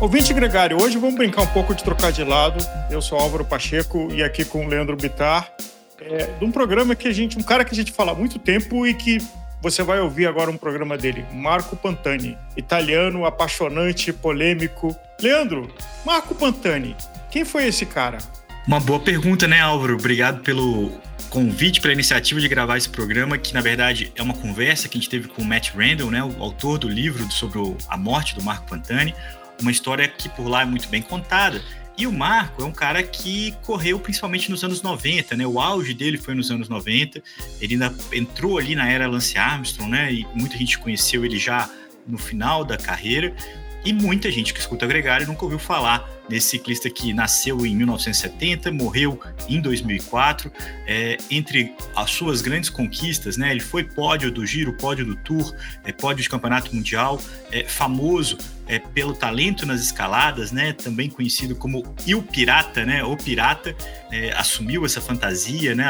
Ouvinte Gregário, hoje vamos brincar um pouco de trocar de lado. Eu sou Álvaro Pacheco e aqui com o Leandro Bitar, é, de um programa que a gente, um cara que a gente fala há muito tempo e que você vai ouvir agora um programa dele, Marco Pantani, italiano, apaixonante, polêmico. Leandro, Marco Pantani, quem foi esse cara? Uma boa pergunta, né, Álvaro? Obrigado pelo convite, pela iniciativa de gravar esse programa, que na verdade é uma conversa que a gente teve com o Matt Randall, né, o autor do livro sobre a morte do Marco Pantani uma história que por lá é muito bem contada. E o Marco é um cara que correu principalmente nos anos 90, né? O auge dele foi nos anos 90. Ele ainda entrou ali na era Lance Armstrong, né? E muita gente conheceu ele já no final da carreira. E muita gente que escuta Gregário nunca ouviu falar nesse ciclista que nasceu em 1970, morreu em 2004. É, entre as suas grandes conquistas, né, ele foi pódio do Giro, pódio do Tour, é, pódio de Campeonato Mundial, é, famoso é, pelo talento nas escaladas, né, também conhecido como Il Pirata, né, o Pirata, é, assumiu essa fantasia, né,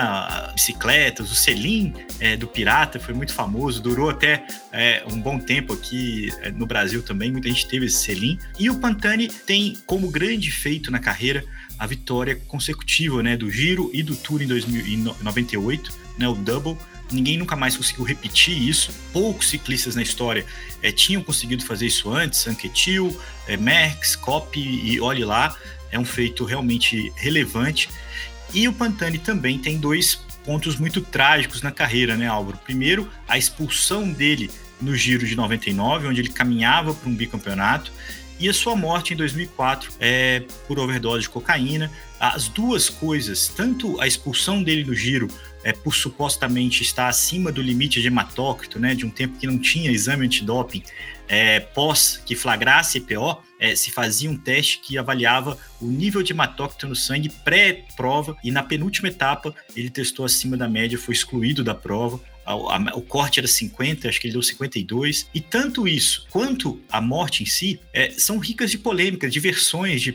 bicicletas, o selim é, do Pirata foi muito famoso, durou até é, um bom tempo aqui é, no Brasil também, muita gente teve esse selim. E o Pantani tem como grande feito na carreira a vitória consecutiva né, do Giro e do Tour em 1998, né, o Double. Ninguém nunca mais conseguiu repetir isso. Poucos ciclistas na história é, tinham conseguido fazer isso antes. Anquetil, é, Merckx, Coppi e olhe lá. É um feito realmente relevante. E o Pantani também tem dois pontos muito trágicos na carreira, né, Álvaro? Primeiro, a expulsão dele no Giro de 99, onde ele caminhava para um bicampeonato e a sua morte em 2004 é, por overdose de cocaína. As duas coisas, tanto a expulsão dele do giro é, por supostamente estar acima do limite de hematócrito, né, de um tempo que não tinha exame antidoping, é, pós que flagrasse EPO, é, se fazia um teste que avaliava o nível de hematócrito no sangue pré-prova e na penúltima etapa ele testou acima da média, foi excluído da prova o corte era 50, acho que ele deu 52. E tanto isso quanto a morte em si é, são ricas de polêmica, de versões, de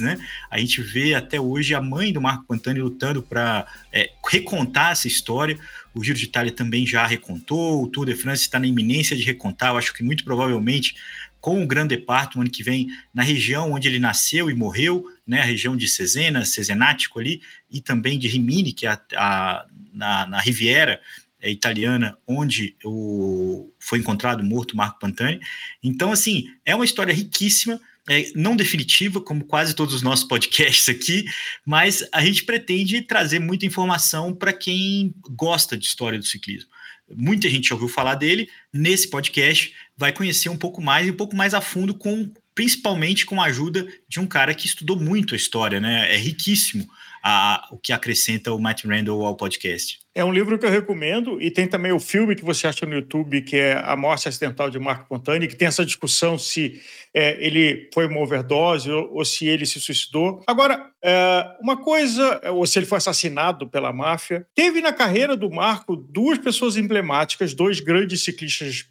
Né? A gente vê até hoje a mãe do Marco Pantani lutando para é, recontar essa história. O Giro de Itália também já recontou, o Tour de France está na iminência de recontar. Eu acho que muito provavelmente com o Grande Depart no ano que vem na região onde ele nasceu e morreu, né, a região de Cesena, Cesenático ali, e também de Rimini, que é a, a na, na Riviera é, italiana, onde o, foi encontrado morto Marco Pantani. Então, assim, é uma história riquíssima, é, não definitiva, como quase todos os nossos podcasts aqui, mas a gente pretende trazer muita informação para quem gosta de história do ciclismo. Muita gente já ouviu falar dele, nesse podcast vai conhecer um pouco mais e um pouco mais a fundo com principalmente com a ajuda de um cara que estudou muito a história, né? É riquíssimo a, o que acrescenta o Matt Randall ao podcast. É um livro que eu recomendo e tem também o filme que você acha no YouTube, que é A Morte Acidental de Marco Pontani, que tem essa discussão se é, ele foi uma overdose ou, ou, se ele se suicidou. Agora, é, uma coisa, ou se ele foi assassinado pela máfia. Teve na carreira do Marco duas pessoas emblemáticas, dois grandes ciclistas,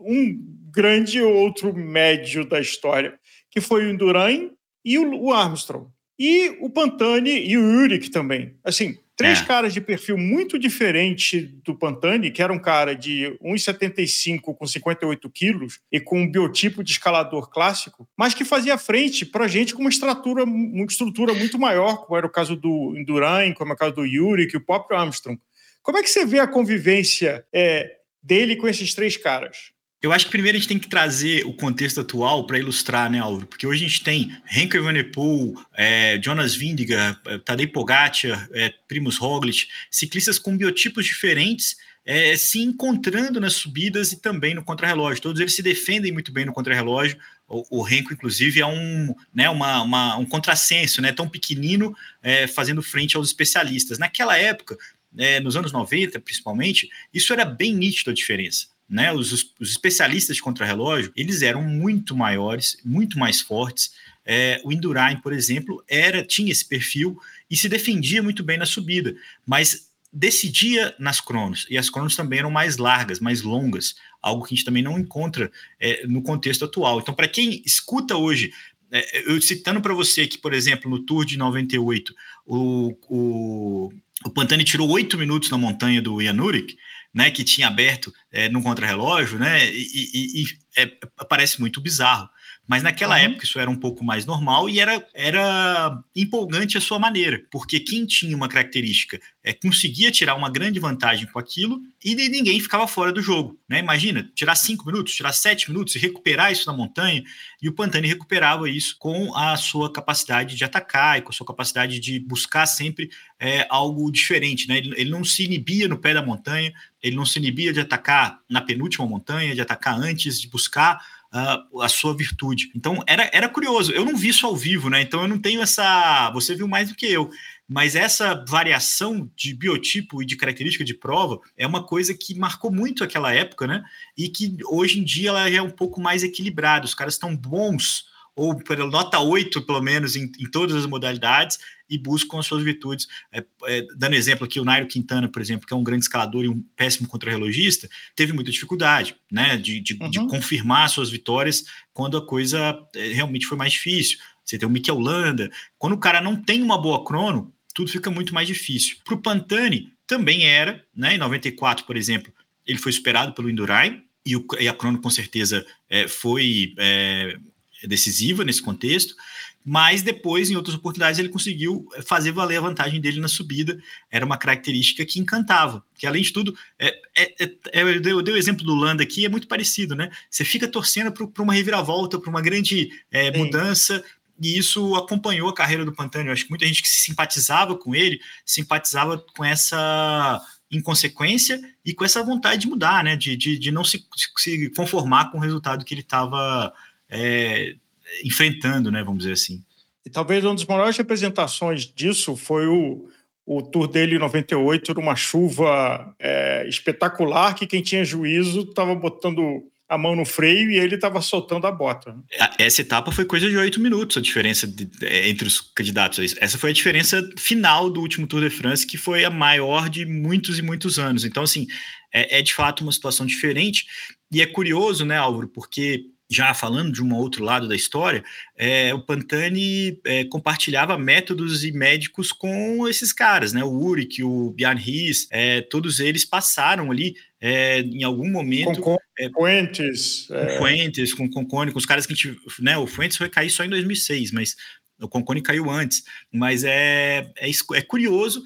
um grande e outro médio da história, que foi o Indurain e o Armstrong. E o Pantani e o Uric também. Assim, três é. caras de perfil muito diferente do Pantani, que era um cara de 1,75 com 58 quilos e com um biotipo de escalador clássico, mas que fazia frente para gente com uma estrutura, uma estrutura muito maior, como era o caso do Indurain, como é o caso do Uric e o próprio Armstrong. Como é que você vê a convivência é, dele com esses três caras? Eu acho que primeiro a gente tem que trazer o contexto atual para ilustrar, né, Álvaro? Porque hoje a gente tem Henry Evenepoel, é, Jonas Vindiga, é, Tadej Pogacar, é, Primus Roglic, ciclistas com biotipos diferentes é, se encontrando nas subidas e também no contrarrelógio. Todos eles se defendem muito bem no contrarrelógio. O, o Renko, inclusive, é um, né, uma, uma, um contrassenso, né, tão pequenino, é, fazendo frente aos especialistas. Naquela época, é, nos anos 90, principalmente, isso era bem nítido a diferença né, os, os especialistas de contrarrelógio, eles eram muito maiores, muito mais fortes. É, o Indurain, por exemplo, era tinha esse perfil e se defendia muito bem na subida, mas decidia nas cronos, e as cronos também eram mais largas, mais longas, algo que a gente também não encontra é, no contexto atual. Então, para quem escuta hoje, é, eu citando para você que, por exemplo, no Tour de 98, o, o o Pantani tirou oito minutos na montanha do Ian Urik, né, que tinha aberto é, no contrarrelógio, né, e, e, e é, parece muito bizarro. Mas naquela uhum. época isso era um pouco mais normal e era, era empolgante a sua maneira, porque quem tinha uma característica é, conseguia tirar uma grande vantagem com aquilo e ninguém ficava fora do jogo. Né? Imagina, tirar cinco minutos, tirar sete minutos e recuperar isso na montanha, e o Pantani recuperava isso com a sua capacidade de atacar e com a sua capacidade de buscar sempre é, algo diferente. Né? Ele, ele não se inibia no pé da montanha, ele não se inibia de atacar na penúltima montanha, de atacar antes, de buscar uh, a sua virtude. Então era, era curioso. Eu não vi isso ao vivo, né? Então eu não tenho essa. Você viu mais do que eu. Mas essa variação de biotipo e de característica de prova é uma coisa que marcou muito aquela época, né? E que hoje em dia ela é um pouco mais equilibrada. Os caras estão bons ou pela nota 8, pelo menos, em, em, todas as modalidades, e buscam as suas virtudes. É, é, dando exemplo aqui, o Nairo Quintana, por exemplo, que é um grande escalador e um péssimo contrarrelogista, teve muita dificuldade né, de, de, uhum. de confirmar suas vitórias quando a coisa é, realmente foi mais difícil. Você tem o Mikel Landa. Quando o cara não tem uma boa crono, tudo fica muito mais difícil. Para o Pantani, também era, né, em 94, por exemplo, ele foi superado pelo Indurain, e, o, e a crono com certeza é, foi é, decisiva nesse contexto, mas depois, em outras oportunidades, ele conseguiu fazer valer a vantagem dele na subida. Era uma característica que encantava, que além de tudo, é, é, é, é eu, dei, eu dei o exemplo do Landa aqui, é muito parecido, né? Você fica torcendo para uma reviravolta, para uma grande é, mudança, e isso acompanhou a carreira do Pantani. Eu acho que muita gente que se simpatizava com ele, simpatizava com essa inconsequência e com essa vontade de mudar, né? De, de, de não se, se conformar com o resultado que ele estava é, enfrentando, né, vamos dizer assim. E talvez uma das maiores representações disso foi o, o tour dele em 98, numa chuva é, espetacular, que quem tinha juízo estava botando a mão no freio e ele estava soltando a bota. Essa etapa foi coisa de oito minutos, a diferença de, é, entre os candidatos. Essa foi a diferença final do último Tour de France, que foi a maior de muitos e muitos anos. Então, assim, é, é de fato uma situação diferente. E é curioso, né, Álvaro, porque já falando de um outro lado da história, é, o Pantani é, compartilhava métodos e médicos com esses caras, né? O Uric, o Bjarne Ries, é, todos eles passaram ali é, em algum momento. Com, com Fuentes. Com é. Fuentes, com Concone, com os caras que a gente. Né, o Fuentes foi cair só em 2006, mas o Concone caiu antes. Mas é, é, é curioso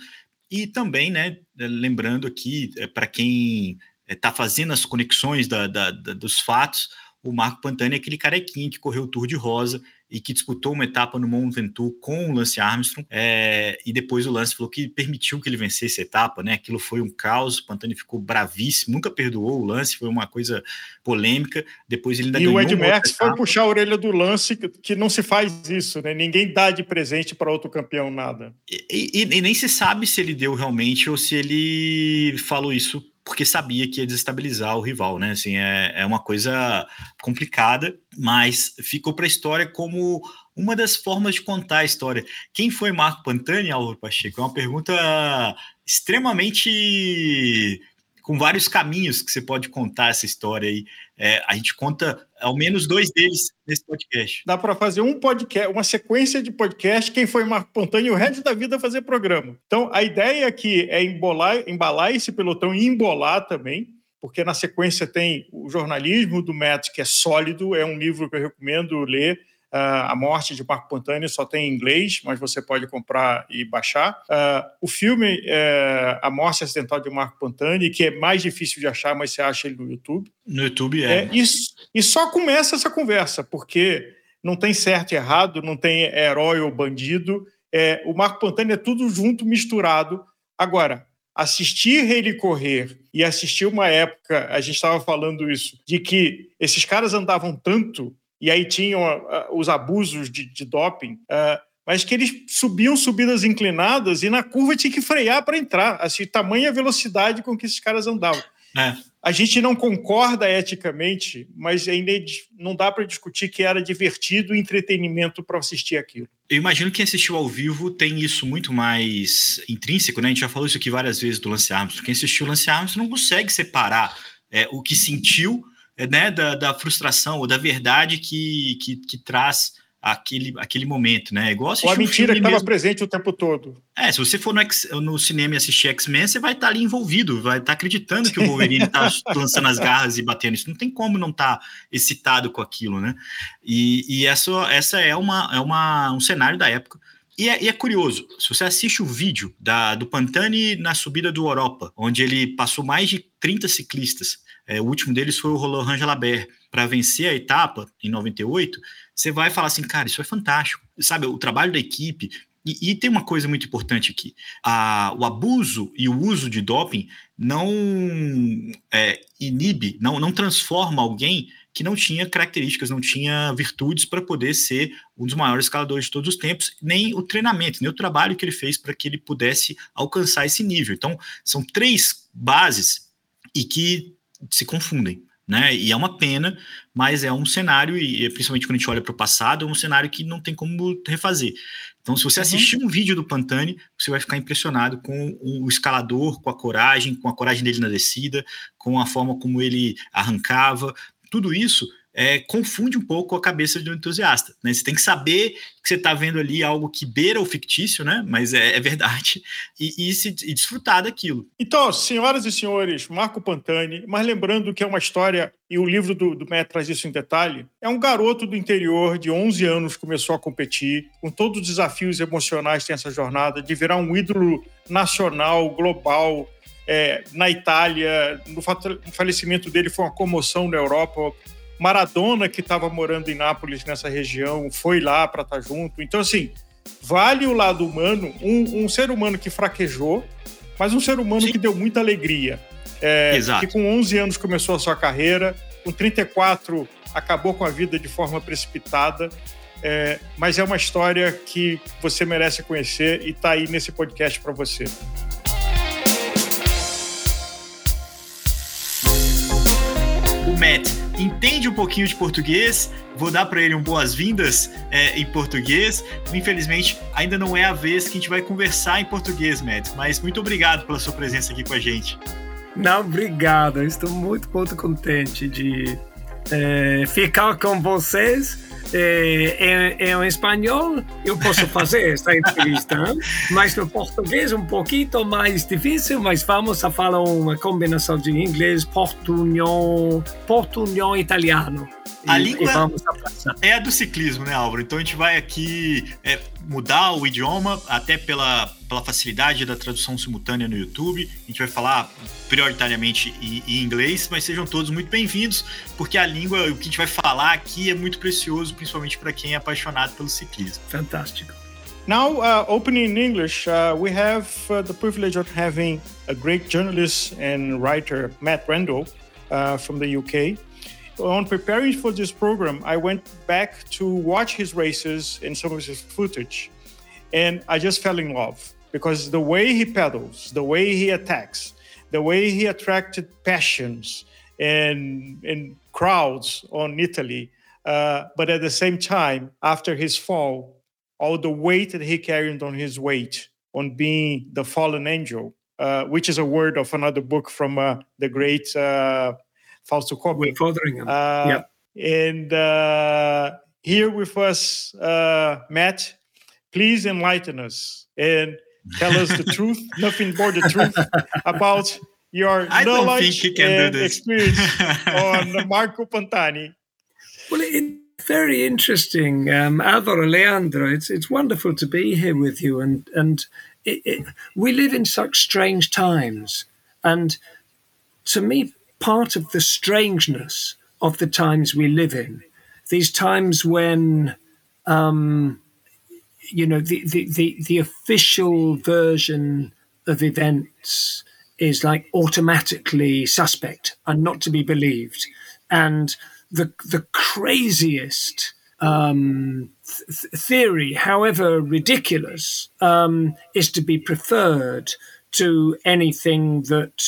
e também, né? Lembrando aqui, é, para quem está fazendo as conexões da, da, da, dos fatos, o Marco Pantani é aquele carequinho que correu o Tour de Rosa e que disputou uma etapa no Mont Ventoux com o Lance Armstrong, é, e depois o Lance falou que permitiu que ele vencesse a etapa, né? Aquilo foi um caos, o Pantani ficou bravíssimo, nunca perdoou o Lance, foi uma coisa polêmica. Depois ele ainda e ganhou. E o Ed Merckx foi puxar a orelha do Lance, que não se faz isso, né? Ninguém dá de presente para outro campeão nada. E, e, e nem se sabe se ele deu realmente ou se ele falou isso porque sabia que ia desestabilizar o rival, né? Assim, é, é uma coisa complicada, mas ficou para a história como uma das formas de contar a história. Quem foi Marco Pantani, Álvaro Pacheco? É uma pergunta extremamente com vários caminhos que você pode contar essa história aí. É, a gente conta ao menos dois deles nesse podcast. Dá para fazer um podcast, uma sequência de podcast, quem foi Marco Pantani e o resto da vida fazer programa. Então, a ideia aqui é embolar, embalar esse pelotão e embolar também, porque na sequência tem o jornalismo do Matt, que é sólido, é um livro que eu recomendo ler, Uh, a Morte de Marco Pantani só tem em inglês, mas você pode comprar e baixar. Uh, o filme uh, A Morte Acidental de Marco Pantani, que é mais difícil de achar, mas você acha ele no YouTube. No YouTube é. é e, e só começa essa conversa, porque não tem certo e errado, não tem herói ou bandido. É, o Marco Pantani é tudo junto, misturado. Agora, assistir ele correr e assistir uma época, a gente estava falando isso, de que esses caras andavam tanto e aí tinham uh, os abusos de, de doping, uh, mas que eles subiam subidas inclinadas e na curva tinha que frear para entrar, assim, tamanha velocidade com que esses caras andavam. É. A gente não concorda eticamente, mas ainda é não dá para discutir que era divertido e entretenimento para assistir aquilo. Eu imagino que quem assistiu ao vivo tem isso muito mais intrínseco, né? A gente já falou isso aqui várias vezes do Lance Armstrong. Quem assistiu o Lance Armstrong não consegue separar é, o que sentiu né, da, da frustração ou da verdade que, que, que traz aquele, aquele momento, né? Igual Ou a mentira que estava presente o tempo todo. É, se você for no, no cinema e assistir X-Men, você vai estar tá ali envolvido, vai estar tá acreditando que o Wolverine está lançando as garras e batendo. Isso não tem como não estar tá excitado com aquilo, né? E, e essa, essa é, uma, é uma, um cenário da época. E é, e é, curioso, se você assiste o vídeo da, do Pantani na subida do Europa, onde ele passou mais de 30 ciclistas, é, o último deles foi o Roland Jalabert, para vencer a etapa em 98, você vai falar assim, cara, isso é fantástico. Sabe, o trabalho da equipe. E, e tem uma coisa muito importante aqui: a, o abuso e o uso de doping não é, inibe, não, não transforma alguém que não tinha características, não tinha virtudes para poder ser um dos maiores escaladores de todos os tempos, nem o treinamento, nem o trabalho que ele fez para que ele pudesse alcançar esse nível. Então, são três bases e que se confundem. Né? E é uma pena, mas é um cenário, e principalmente quando a gente olha para o passado, é um cenário que não tem como refazer. Então, se você uhum. assistir um vídeo do Pantani, você vai ficar impressionado com o escalador, com a coragem, com a coragem dele na descida, com a forma como ele arrancava, tudo isso é, confunde um pouco a cabeça do entusiasta. Né? Você tem que saber que você está vendo ali algo que beira o fictício, né? mas é, é verdade, e, e, se, e desfrutar daquilo. Então, senhoras e senhores, Marco Pantani, mas lembrando que é uma história, e o livro do, do Matt traz isso em detalhe, é um garoto do interior de 11 anos que começou a competir, com todos os desafios emocionais que tem essa jornada, de virar um ídolo nacional, global, é, na Itália, no falecimento dele foi uma comoção na Europa. Maradona, que estava morando em Nápoles, nessa região, foi lá para estar tá junto. Então, assim, vale o lado humano, um, um, ser humano que fraquejou, mas um ser humano Sim. que deu muita alegria. É, Exato. Que com 11 anos começou a sua carreira, com 34 acabou com a vida de forma precipitada. É, mas é uma história que você merece conhecer e está aí nesse podcast para você. Matt entende um pouquinho de português, vou dar para ele um boas-vindas é, em português. Infelizmente, ainda não é a vez que a gente vai conversar em português, Matt, mas muito obrigado pela sua presença aqui com a gente. Não, obrigado. estou muito, muito contente de é, ficar com vocês é, em, em, espanhol eu posso fazer esta entrevista, mas no português um pouquinho mais difícil, mas vamos a falar uma combinação de inglês, portunhol, portunhol italiano. A e, língua e é a do ciclismo, né, Álvaro? Então a gente vai aqui é, mudar o idioma, até pela, pela facilidade da tradução simultânea no YouTube. A gente vai falar prioritariamente em, em inglês, mas sejam todos muito bem-vindos, porque a língua, o que a gente vai falar aqui é muito precioso, principalmente para quem é apaixonado pelo ciclismo. Fantástico. Now, uh, opening in English, uh, we have uh, the privilege of having a great journalist and writer, Matt Randall, uh, from the UK. on preparing for this program, I went back to watch his races and some of his footage, and I just fell in love because the way he pedals, the way he attacks, the way he attracted passions and and crowds on Italy, uh, but at the same time, after his fall, all the weight that he carried on his weight on being the fallen angel, uh, which is a word of another book from uh, the great uh, Fausto. With Fotheringham. Uh, yeah. And uh, here with us, uh, Matt, please enlighten us and tell us the truth, nothing more the truth about your I knowledge and experience on Marco Pantani. Well, it's very interesting, um, Alvaro Leandro. It's it's wonderful to be here with you, and and it, it, we live in such strange times, and to me part of the strangeness of the times we live in. These times when, um, you know, the, the, the, the official version of events is like automatically suspect and not to be believed. And the, the craziest um, th- theory, however ridiculous, um, is to be preferred to anything that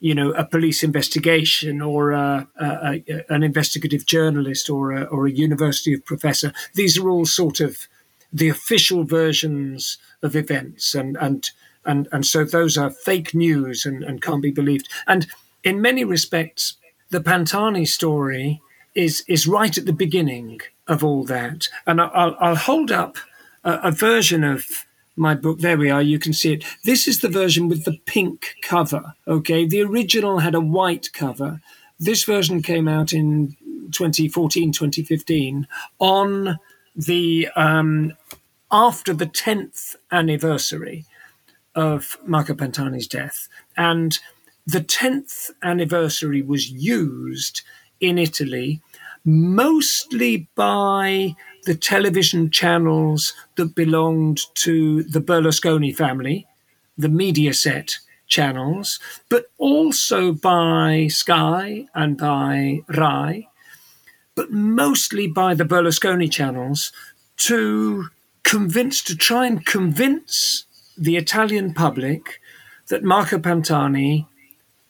you know, a police investigation or a, a, a, an investigative journalist or or a university professor. These are all sort of the official versions of events, and and and and so those are fake news and, and can't be believed. And in many respects, the Pantani story is is right at the beginning of all that. And I'll, I'll hold up a, a, version of my book. There we are. You can see it. This is the version with the pink cover. Okay. The original had a white cover. This version came out in 2014, 2015 on the um, after the 10th anniversary of Marco Pantani's death. And the 10th anniversary was used in Italy mostly by the television channels that belonged to the Berlusconi family, the Mediaset channels, but also by Sky and by Rai, but mostly by the Berlusconi channels to convince, to try and convince the Italian public that Marco Pantani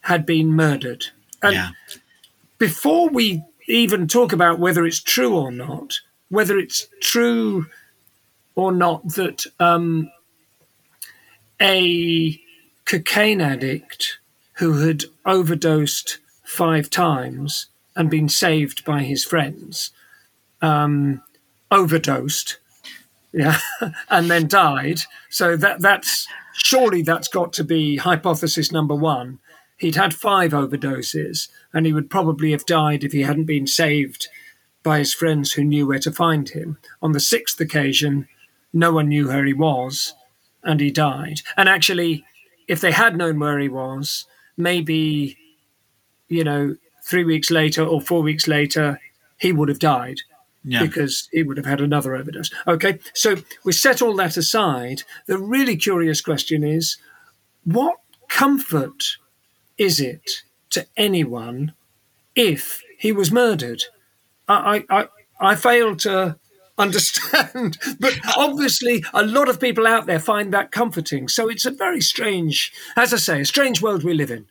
had been murdered. And yeah. before we even talk about whether it's true or not, whether it's true or not that um, a cocaine addict who had overdosed five times and been saved by his friends um, overdosed yeah and then died so that that's surely that's got to be hypothesis number one he'd had five overdoses and he would probably have died if he hadn't been saved by his friends who knew where to find him. On the sixth occasion, no one knew where he was, and he died. And actually, if they had known where he was, maybe, you know, three weeks later or four weeks later, he would have died. Yeah. Because he would have had another overdose. Okay, so we set all that aside. The really curious question is what comfort is it to anyone if he was murdered? I, I, I fail to understand. but obviously, a lot of people out there find that comforting. So it's a very strange, as I say, a strange world we live in.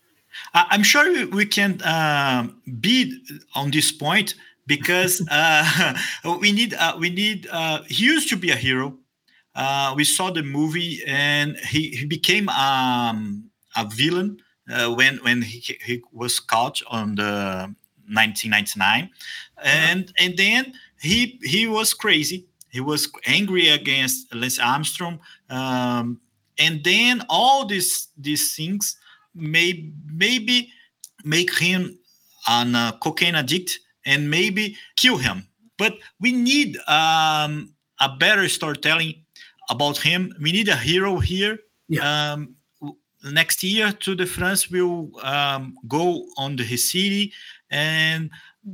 I'm sure we can uh, be on this point because uh, we need uh, we need. Uh, he used to be a hero. Uh, we saw the movie and he, he became um, a villain uh, when when he, he was caught on the 1999 and uh-huh. and then he he was crazy he was angry against Lance Armstrong um, and then all these these things may maybe make him an uh, cocaine addict and maybe kill him. But we need um, a better storytelling about him. We need a hero here. Yeah. um, next year Tour de France will um, go on the city. And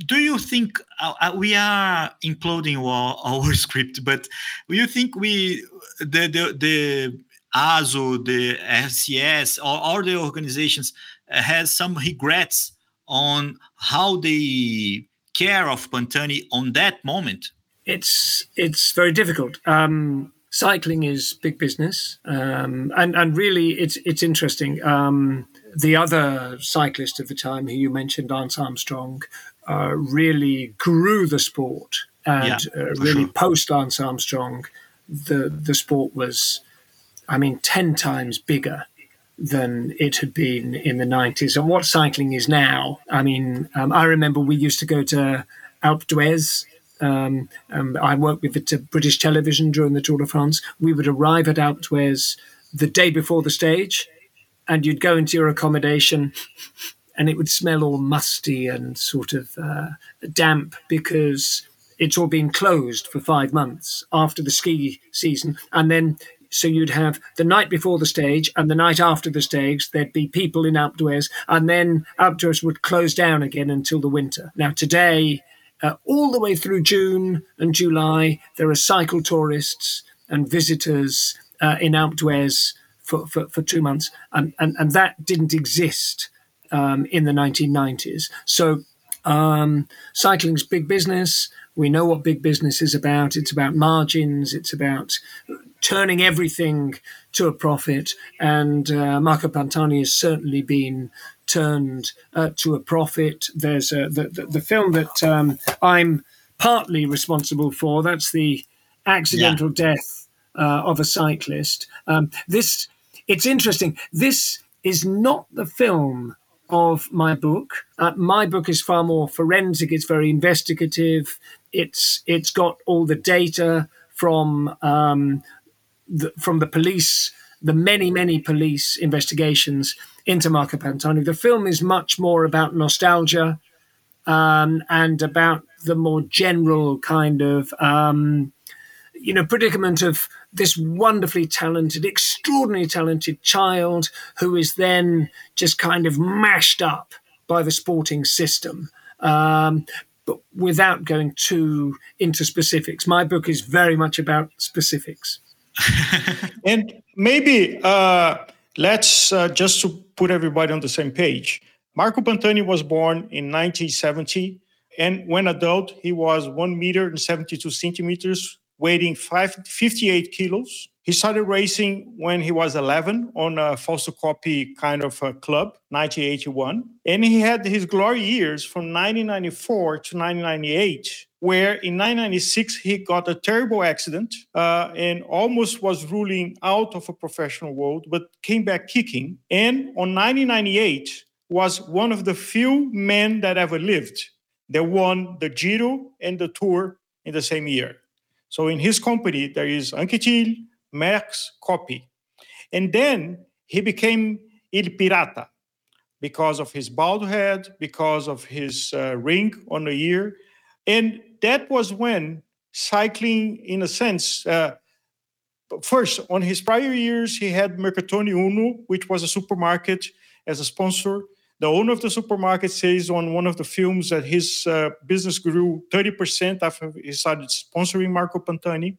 do you think uh, uh we are imploding our, our, script but do you think we the the, the ASO, the SCS, or all the organizations uh, has some regrets on how they care of Pantani on that moment? It's it's very difficult. Um, cycling is big business, um, and and really it's it's interesting. Um, the other cyclist of the time, who you mentioned, Lance Armstrong, uh, really grew the sport, and yeah, uh, really sure. post Lance Armstrong, the the sport was, I mean, ten times bigger than it had been in the 90s and what cycling is now. I mean, um, I remember we used to go to Alpe d'Huez um, um, I worked with the British television during the Tour de France. We would arrive at Alpe d'Huez the day before the stage, and you'd go into your accommodation, and it would smell all musty and sort of uh, damp because it's all been closed for five months after the ski season, and then so you'd have the night before the stage and the night after the stage, there'd be people in Alpe and then Alpe would close down again until the winter. Now, today, uh, all the way through June and July, there are cycle tourists and visitors uh, in Alpe for, for, for, two months, and, and, and that didn't exist um, in the 1990s. So um, cycling's big business. We know what big business is about. It's about margins. It's about turning everything to a profit. And uh, Marco Pantani has certainly been turned uh, to a profit. There's a, the, the, the film that um, I'm partly responsible for. That's the accidental yeah. death uh, of a cyclist. Um, this it's interesting. This is not the film of my book. Uh, my book is far more forensic. It's very investigative. it's it's got all the data from um, the, from the police, the many many police investigations into Marco Pantani. The film is much more about nostalgia um, and about the more general kind of um, you know predicament of this wonderfully talented, extraordinarily talented child who is then just kind of mashed up by the sporting system. Um, but without going too into specifics, my book is very much about specifics. and maybe uh, let's uh, just to put everybody on the same page. Marco Pantani was born in 1970, and when adult, he was one meter and 72 centimeters, weighing five, 58 kilos. He started racing when he was 11 on a Coppi kind of a club, 1981. And he had his glory years from 1994 to 1998, where in 1996 he got a terrible accident uh, and almost was ruling out of a professional world, but came back kicking. And on 1998 was one of the few men that ever lived that won the Giro and the Tour in the same year. So in his company, there is Anquetil, Merckx, Coppi. And then he became Il Pirata because of his bald head, because of his uh, ring on the ear. And that was when cycling, in a sense, uh, first, on his prior years, he had Mercatone Uno, which was a supermarket as a sponsor. The owner of the supermarket says on one of the films that his uh, business grew 30% after he started sponsoring Marco Pantani.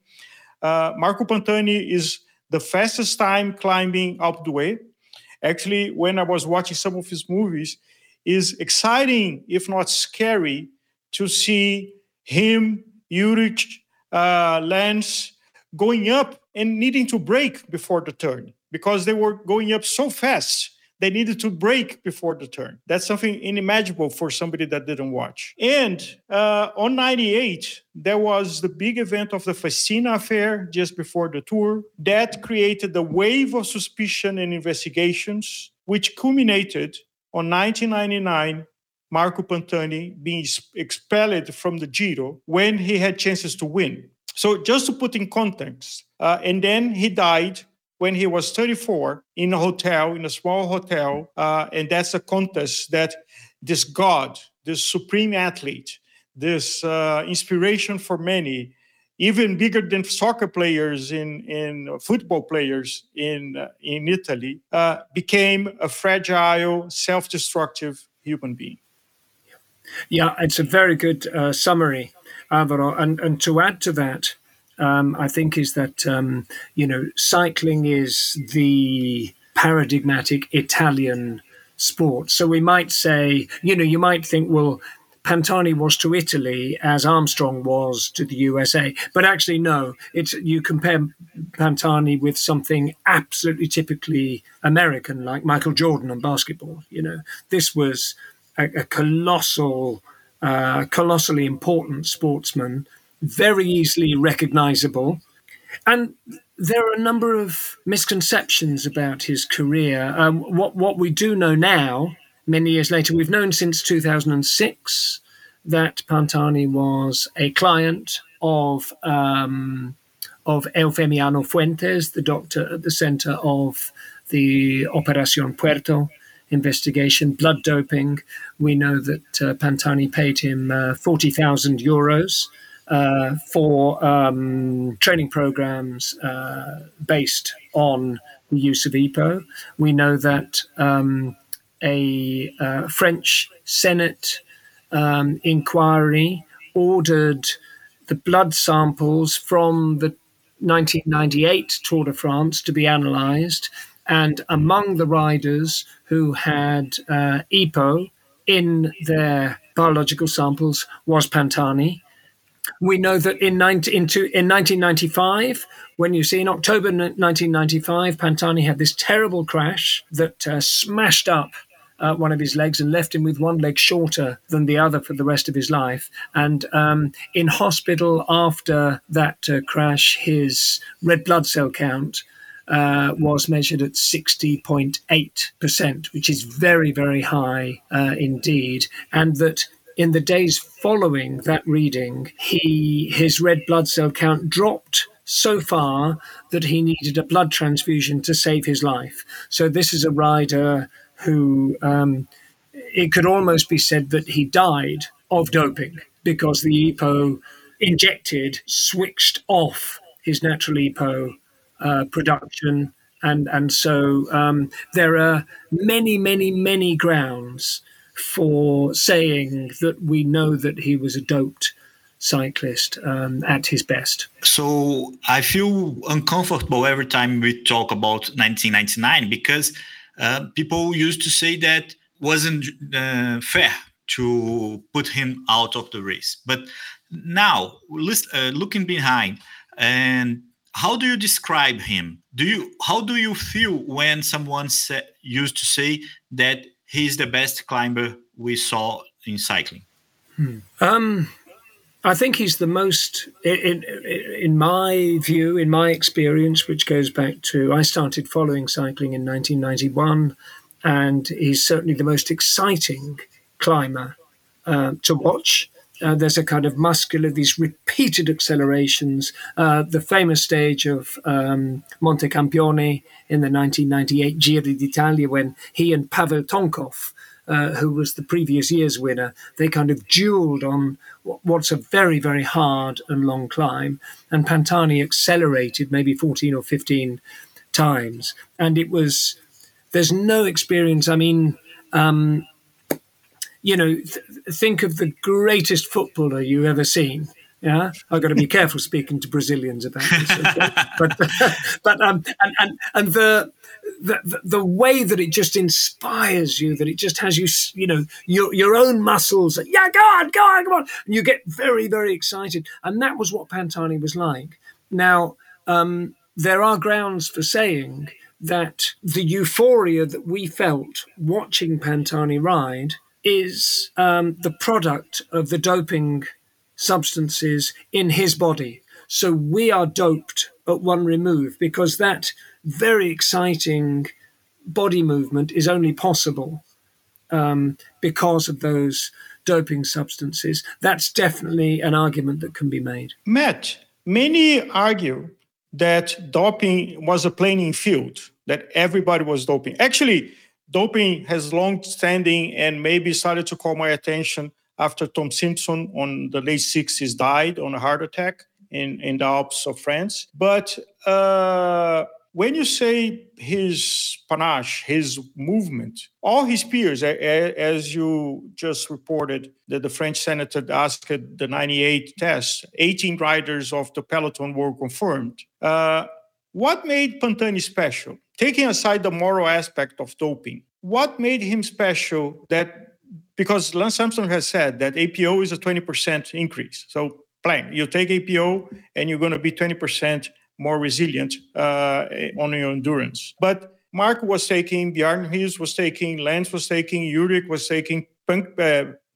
Uh, Marco Pantani is the fastest time climbing up the way. Actually, when I was watching some of his movies, is exciting, if not scary, to see him, Ullrich, uh, Lance going up and needing to brake before the turn because they were going up so fast they needed to break before the turn. That's something unimaginable for somebody that didn't watch. And uh, on 98, there was the big event of the Festina affair just before the tour. That created a wave of suspicion and investigations, which culminated on 1999 Marco Pantani being expelled from the Giro when he had chances to win. So, just to put in context, uh, and then he died when he was 34 in a hotel, in a small hotel. Uh, and that's a contest that this God, this supreme athlete, this uh, inspiration for many, even bigger than soccer players in, in football players in, uh, in Italy, uh, became a fragile, self destructive human being. Yeah, it's a very good uh, summary, Alvaro. And, and to add to that, um, I think, is that um, you know cycling is the paradigmatic Italian sport. So we might say, you know, you might think, well, Pantani was to Italy as Armstrong was to the USA, but actually no. It's you compare Pantani with something absolutely typically American, like Michael Jordan and basketball. You know, this was a, a colossal, uh, colossally important sportsman very easily recognizable. And there are a number of misconceptions about his career. Um, what, what we do know now, many years later, we've known since 2006 that Pantani was a client of um, of Eufemiano Fuentes, the doctor at the center of the Operacion Puerto investigation, blood doping. We know that uh, Pantani paid him uh, 40,000 euros uh, for um, training programs uh, based on the use of EPO. We know that um, a uh, French Senate um, inquiry ordered the blood samples from the 1998 Tour de France to be analysed, and among the riders who had uh, EPO in their biological samples was Pantani. We know that in, 19, in, in 1995, when you see in October 1995, Pantani had this terrible crash that uh, smashed up uh, one of his legs and left him with one leg shorter than the other for the rest of his life. And um, in hospital after that uh, crash, his red blood cell count uh, was measured at 60.8%, which is very, very high uh, indeed. And that in the days following that reading, he his red blood cell count dropped so far that he needed a blood transfusion to save his life. So this is a rider who um, it could almost be said that he died of doping because the EPO injected switched off his natural EPO uh, production. And, and so um, there are many, many, many grounds for saying that we know that he was a doped cyclist um, at his best. So I feel uncomfortable every time we talk about 1999 because uh, people used to say that wasn't uh, fair to put him out of the race. But now, list, uh, looking behind, and how do you describe him? Do you how do you feel when someone sa- used to say that he's the best climber we saw in cycling? Hmm. Um, I think he's the most, in, in, my view, in my experience, which goes back to I started following cycling in 1991, and he's certainly the most exciting climber uh, to watch. Uh, there's a kind of muscular, these repeated accelerations. Uh, the famous stage of um, Monte Campione in the 1998 Giro d'Italia when he and Pavel Tonkov uh, who was the previous year's winner, they kind of duelled on what's a very, very hard and long climb. And Pantani accelerated maybe 14 or 15 times. And it was, there's no experience. I mean, um, you know, th- think of the greatest footballer you've ever seen. Yeah, I've got to be careful speaking to Brazilians about this, okay? but but um, and and and the the, the, way that it just inspires you, that it just has you, you know, your, your own muscles. Yeah, go on, go on, go on. And you get very, very excited. And that was what Pantani was like. Now, um, there are grounds for saying that the euphoria that we felt watching Pantani ride is um, the product of the doping substances in his body. So we are doped at one remove because that very exciting body movement is only possible um, because of those doping substances. That's definitely an argument that can be made. Matt, many argue that doping was a playing field, that everybody was doping. Actually, doping has long standing and maybe started to call my attention after Tom Simpson on the late 60s died on a heart attack in, in the Alps of France. But uh, when you say his panache, his movement, all his peers, as you just reported, that the French senator asked the 98 test, 18 riders of the peloton were confirmed. Uh, what made Pantani special? Taking aside the moral aspect of doping, what made him special that because Lance Armstrong has said that EPO is a 20% increase. So plan, you take EPO and you're going to be 20% more resilient uh, on your endurance. But Mark was taking, Bjarne Riis was taking, Lance was taking, Ullrich was taking, Punk, uh,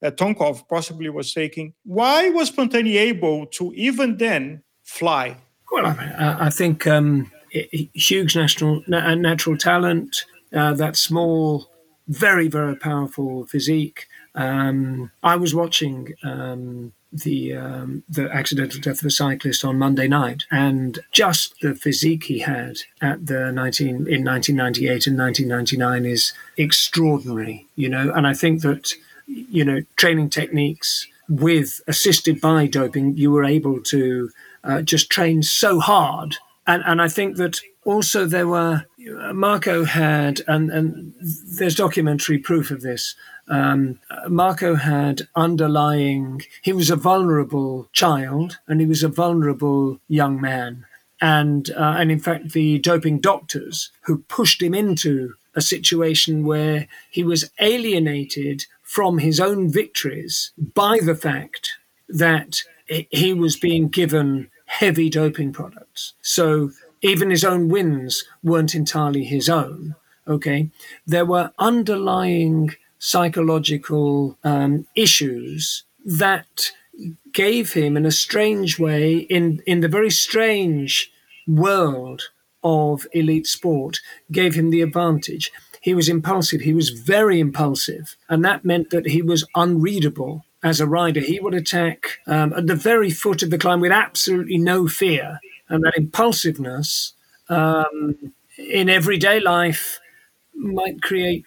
uh, Tonkov possibly was taking. Why was Pantani able to even then fly? Well, I, I think um, huge national natural talent, uh, that small, very very powerful physique. Um, I was watching um, the um, the accidental death of a cyclist on Monday night, and just the physique he had at the 19 in 1998 and 1999 is extraordinary, you know. And I think that you know training techniques with assisted by doping, you were able to uh, just trained so hard, and and I think that also there were Marco had and and there's documentary proof of this um, Marco had underlying, he was a vulnerable child and he was a vulnerable young man. And, uh, and in fact, the doping doctors who pushed him into a situation where he was alienated from his own victories by the fact that he was being given heavy doping products. So even his own wins weren't entirely his own. Okay. There were underlying psychological um, issues that gave him, in a strange way, in, in the very strange world of elite sport, gave him the advantage. He was impulsive, he was very impulsive, and that meant that he was unreadable as a rider. He would attack um, at the very foot of the climb with absolutely no fear. And that impulsiveness um, in everyday life might create,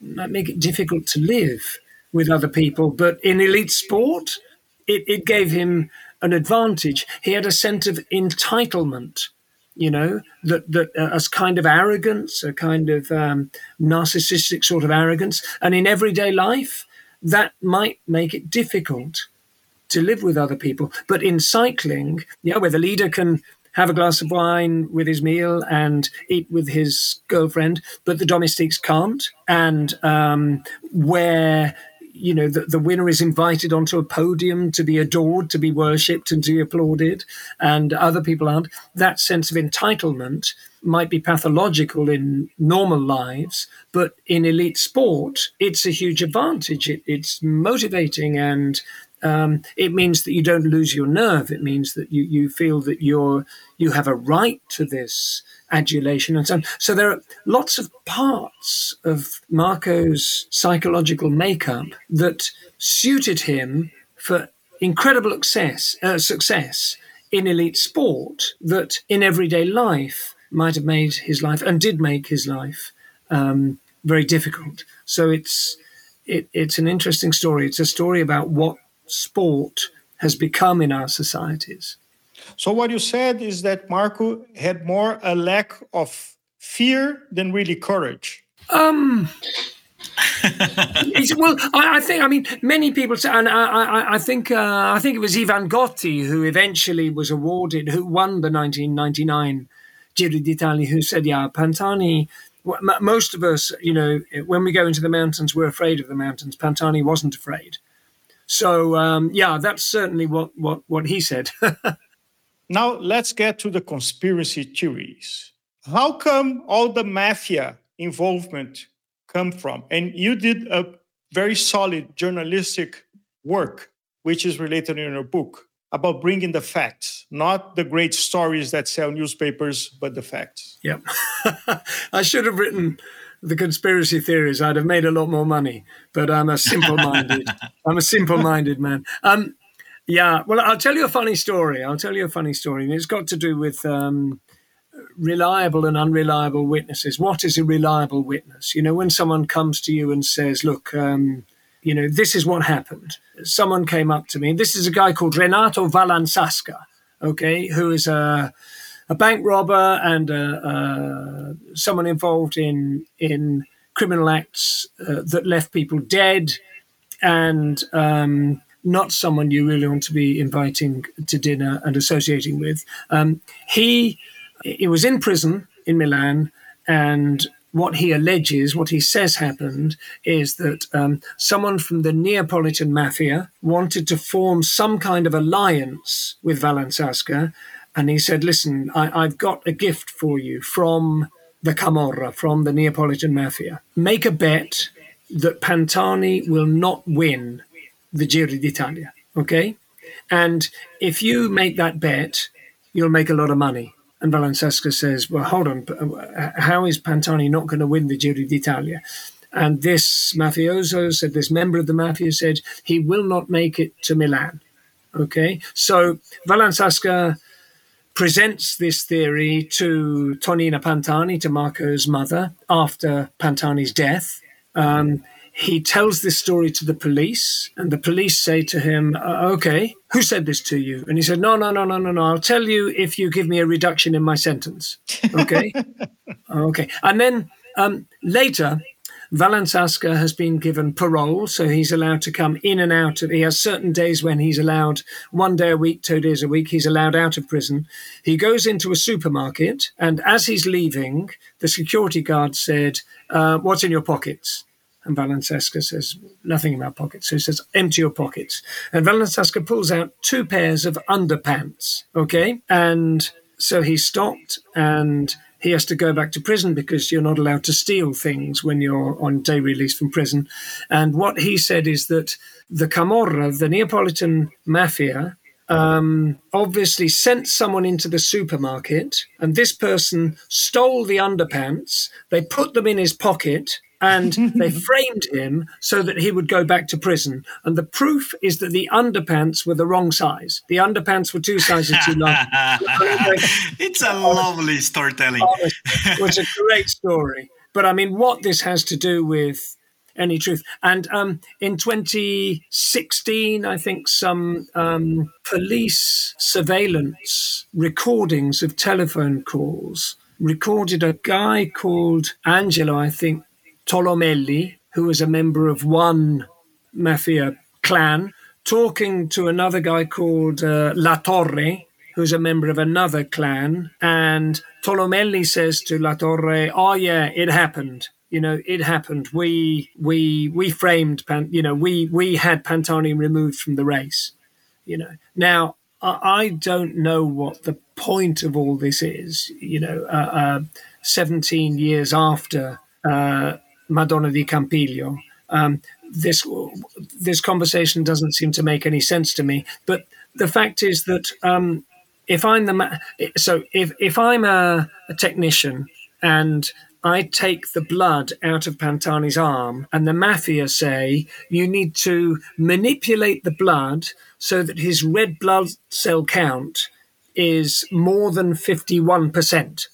might make it difficult to live with other people. But in elite sport, it, it gave him an advantage. He had a sense of entitlement you know, that that uh, as kind of arrogance, a kind of um, narcissistic sort of arrogance, and in everyday life, that might make it difficult to live with other people. But in cycling, yeah, where the leader can have a glass of wine with his meal and eat with his girlfriend, but the domestics can't, and um, where you know, the, the winner is invited onto a podium to be adored, to be worshipped, and to be applauded, and other people aren't. That sense of entitlement might be pathological in normal lives, but in elite sport, it's a huge advantage. It, it's motivating and um, it means that you don't lose your nerve. It means that you, you feel that you're you have a right to this adulation and so on. So there are lots of parts of Marco's psychological makeup that suited him for incredible success, uh, success in elite sport that in everyday life might have made his life and did make his life um, very difficult. So it's it, it's an interesting story. It's a story about what sport has become in our societies. So what you said is that Marco had more a lack of fear than really courage. Um. well, I, I, think. I mean, many people say, and I, I, I think. Uh, I think it was Ivan Gotti who eventually was awarded, who won the 1999 Giro d'Italia, who said, "Yeah, Pantani." Most of us, you know, when we go into the mountains, we're afraid of the mountains. Pantani wasn't afraid. So um, yeah, that's certainly what what what he said. Now let's get to the conspiracy theories. How come all the mafia involvement come from? And you did a very solid journalistic work, which is related in your book about bringing the facts, not the great stories that sell newspapers, but the facts. Yeah. I should have written the conspiracy theories. I'd have made a lot more money, but I'm a simple-minded. I'm a simple-minded man. Um, yeah, well, I'll tell you a funny story. I'll tell you a funny story, and it's got to do with um, reliable and unreliable witnesses. What is a reliable witness? You know, when someone comes to you and says, "Look, um, you know, this is what happened." Someone came up to me. This is a guy called Renato Vallanzasca, okay, who is a a bank robber and someone involved in in criminal acts uh, that left people dead and um, not someone you really want to be inviting to dinner and associating with. Um, he, he was in prison in Milan, and what he alleges, what he says happened, is that um, someone from the Neapolitan mafia wanted to form some kind of alliance with Vallanzasca. And he said, Listen, I, I've got a gift for you from the Camorra, from the Neapolitan mafia. Make a bet that Pantani will not win the Giro d'Italia. Okay. And if you make that bet, you'll make a lot of money. And Vallanzasca says, well, hold on, uh, how is Pantani not going to win the Giro d'Italia? And this mafioso said, this member of the mafia said, he will not make it to Milan. Okay. So Vallanzasca presents this theory to Tonina Pantani, to Marco's mother, after Pantani's death. Um, he tells this story to the police, and the police say to him, uh, Okay, who said this to you? And he said, No, no, no, no, no, no. I'll tell you if you give me a reduction in my sentence. Okay. okay. And then um, later, Vallanzasca has been given parole, so he's allowed to come in and out of. He has certain days when he's allowed one day a week, two days a week. He's allowed out of prison. He goes into a supermarket, and as he's leaving, the security guard said, uh, "What's in your pockets?" And Vallanzasca says, nothing in my pockets. So he says, empty your pockets. And Vallanzasca pulls out two pairs of underpants. Okay. And so he stopped and he has to go back to prison because you're not allowed to steal things when you're on day release from prison. And what he said is that the Camorra, the Neapolitan mafia, um, obviously sent someone into the supermarket, and this person stole the underpants. They put them in his pocket, and they framed him so that he would go back to prison. And the proof is that the underpants were the wrong size. The underpants were two sizes too large. it's a lovely storytelling. it was a great story. But I mean, what this has to do with any truth. And um, in 2016, I think some um, police surveillance recordings of telephone calls recorded a guy called Angelo, I think, Tolomelli, who was a member of one mafia clan, talking to another guy called uh, La Torre, who's a member of another clan. And Tolomelli says to La Torre, Oh, yeah, it happened. You know it happened. We we we framed Pan, you know we we had pantani removed from the race. You know now I, don't know what the point of all this is you know uh, uh, 17 years after uh, madonna di campiglio um, this this conversation doesn't seem to make any sense to me but the fact is that um, if i'm the ma- so if if i'm a, a technician and I take the blood out of Pantani's arm, and the mafia say you need to manipulate the blood so that his red blood cell count is more than 51%,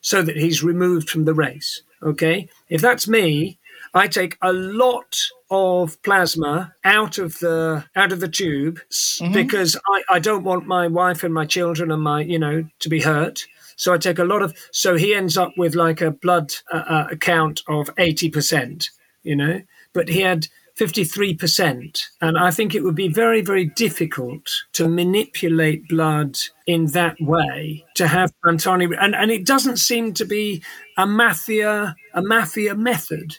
so that he's removed from the race. Okay? If that's me, I take a lot of plasma out of the out of the tube mm-hmm. because I, I don't want my wife and my children and my you know to be hurt. So I take a lot of. So he ends up with like a blood uh, uh, count of eighty percent, you know, but he had. 53%. And I think it would be very, very difficult to manipulate blood in that way to have Pantani. And, and it doesn't seem to be a mafia, a mafia method.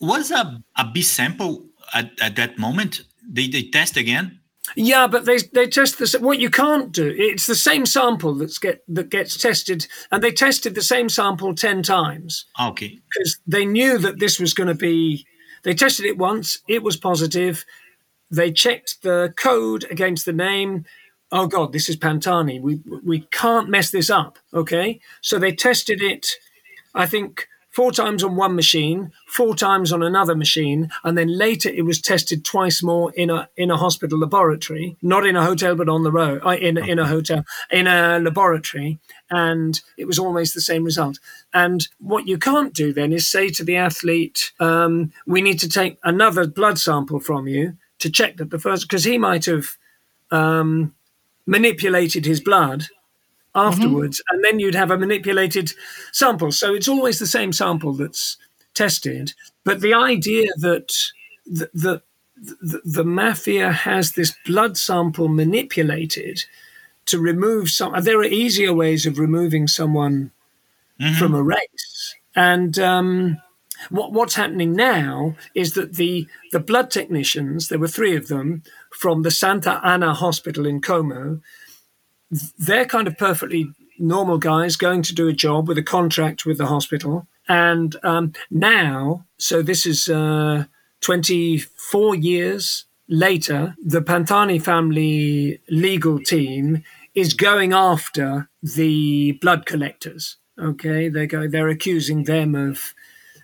Was a, a B sample at, at that moment? They, they test again? Yeah, but they they test the what you can't do. It's the same sample that's get that gets tested, and they tested the same sample ten times. Ah, okay, because they knew that this was going to be. They tested it once; it was positive. They checked the code against the name. Oh God, this is Pantani. We we can't mess this up. Okay, so they tested it. I think four times on one machine, four times on another machine, and then later it was tested twice more in a in a hospital laboratory, not in a hotel, but on the road, uh, in in a hotel, in a laboratory, and it was always the same result. And what you can't do then is say to the athlete, um, "We need to take another blood sample from you to check that the first because he might have um, manipulated his blood afterwards, mm-hmm. and then you'd have a manipulated sample. So it's always the same sample that's tested. But the idea that the, the, the, the mafia has this blood sample manipulated to remove some, there are easier ways of removing someone mm-hmm. from a race. And um, what, what's happening now is that the the blood technicians, there were three of them from the Santa Anna Hospital in Como, they're kind of perfectly normal guys going to do a job with a contract with the hospital. And um, now, so this is uh, 24 years later, the Pantani family legal team is going after the blood collectors. Okay, they're going, They're accusing them of.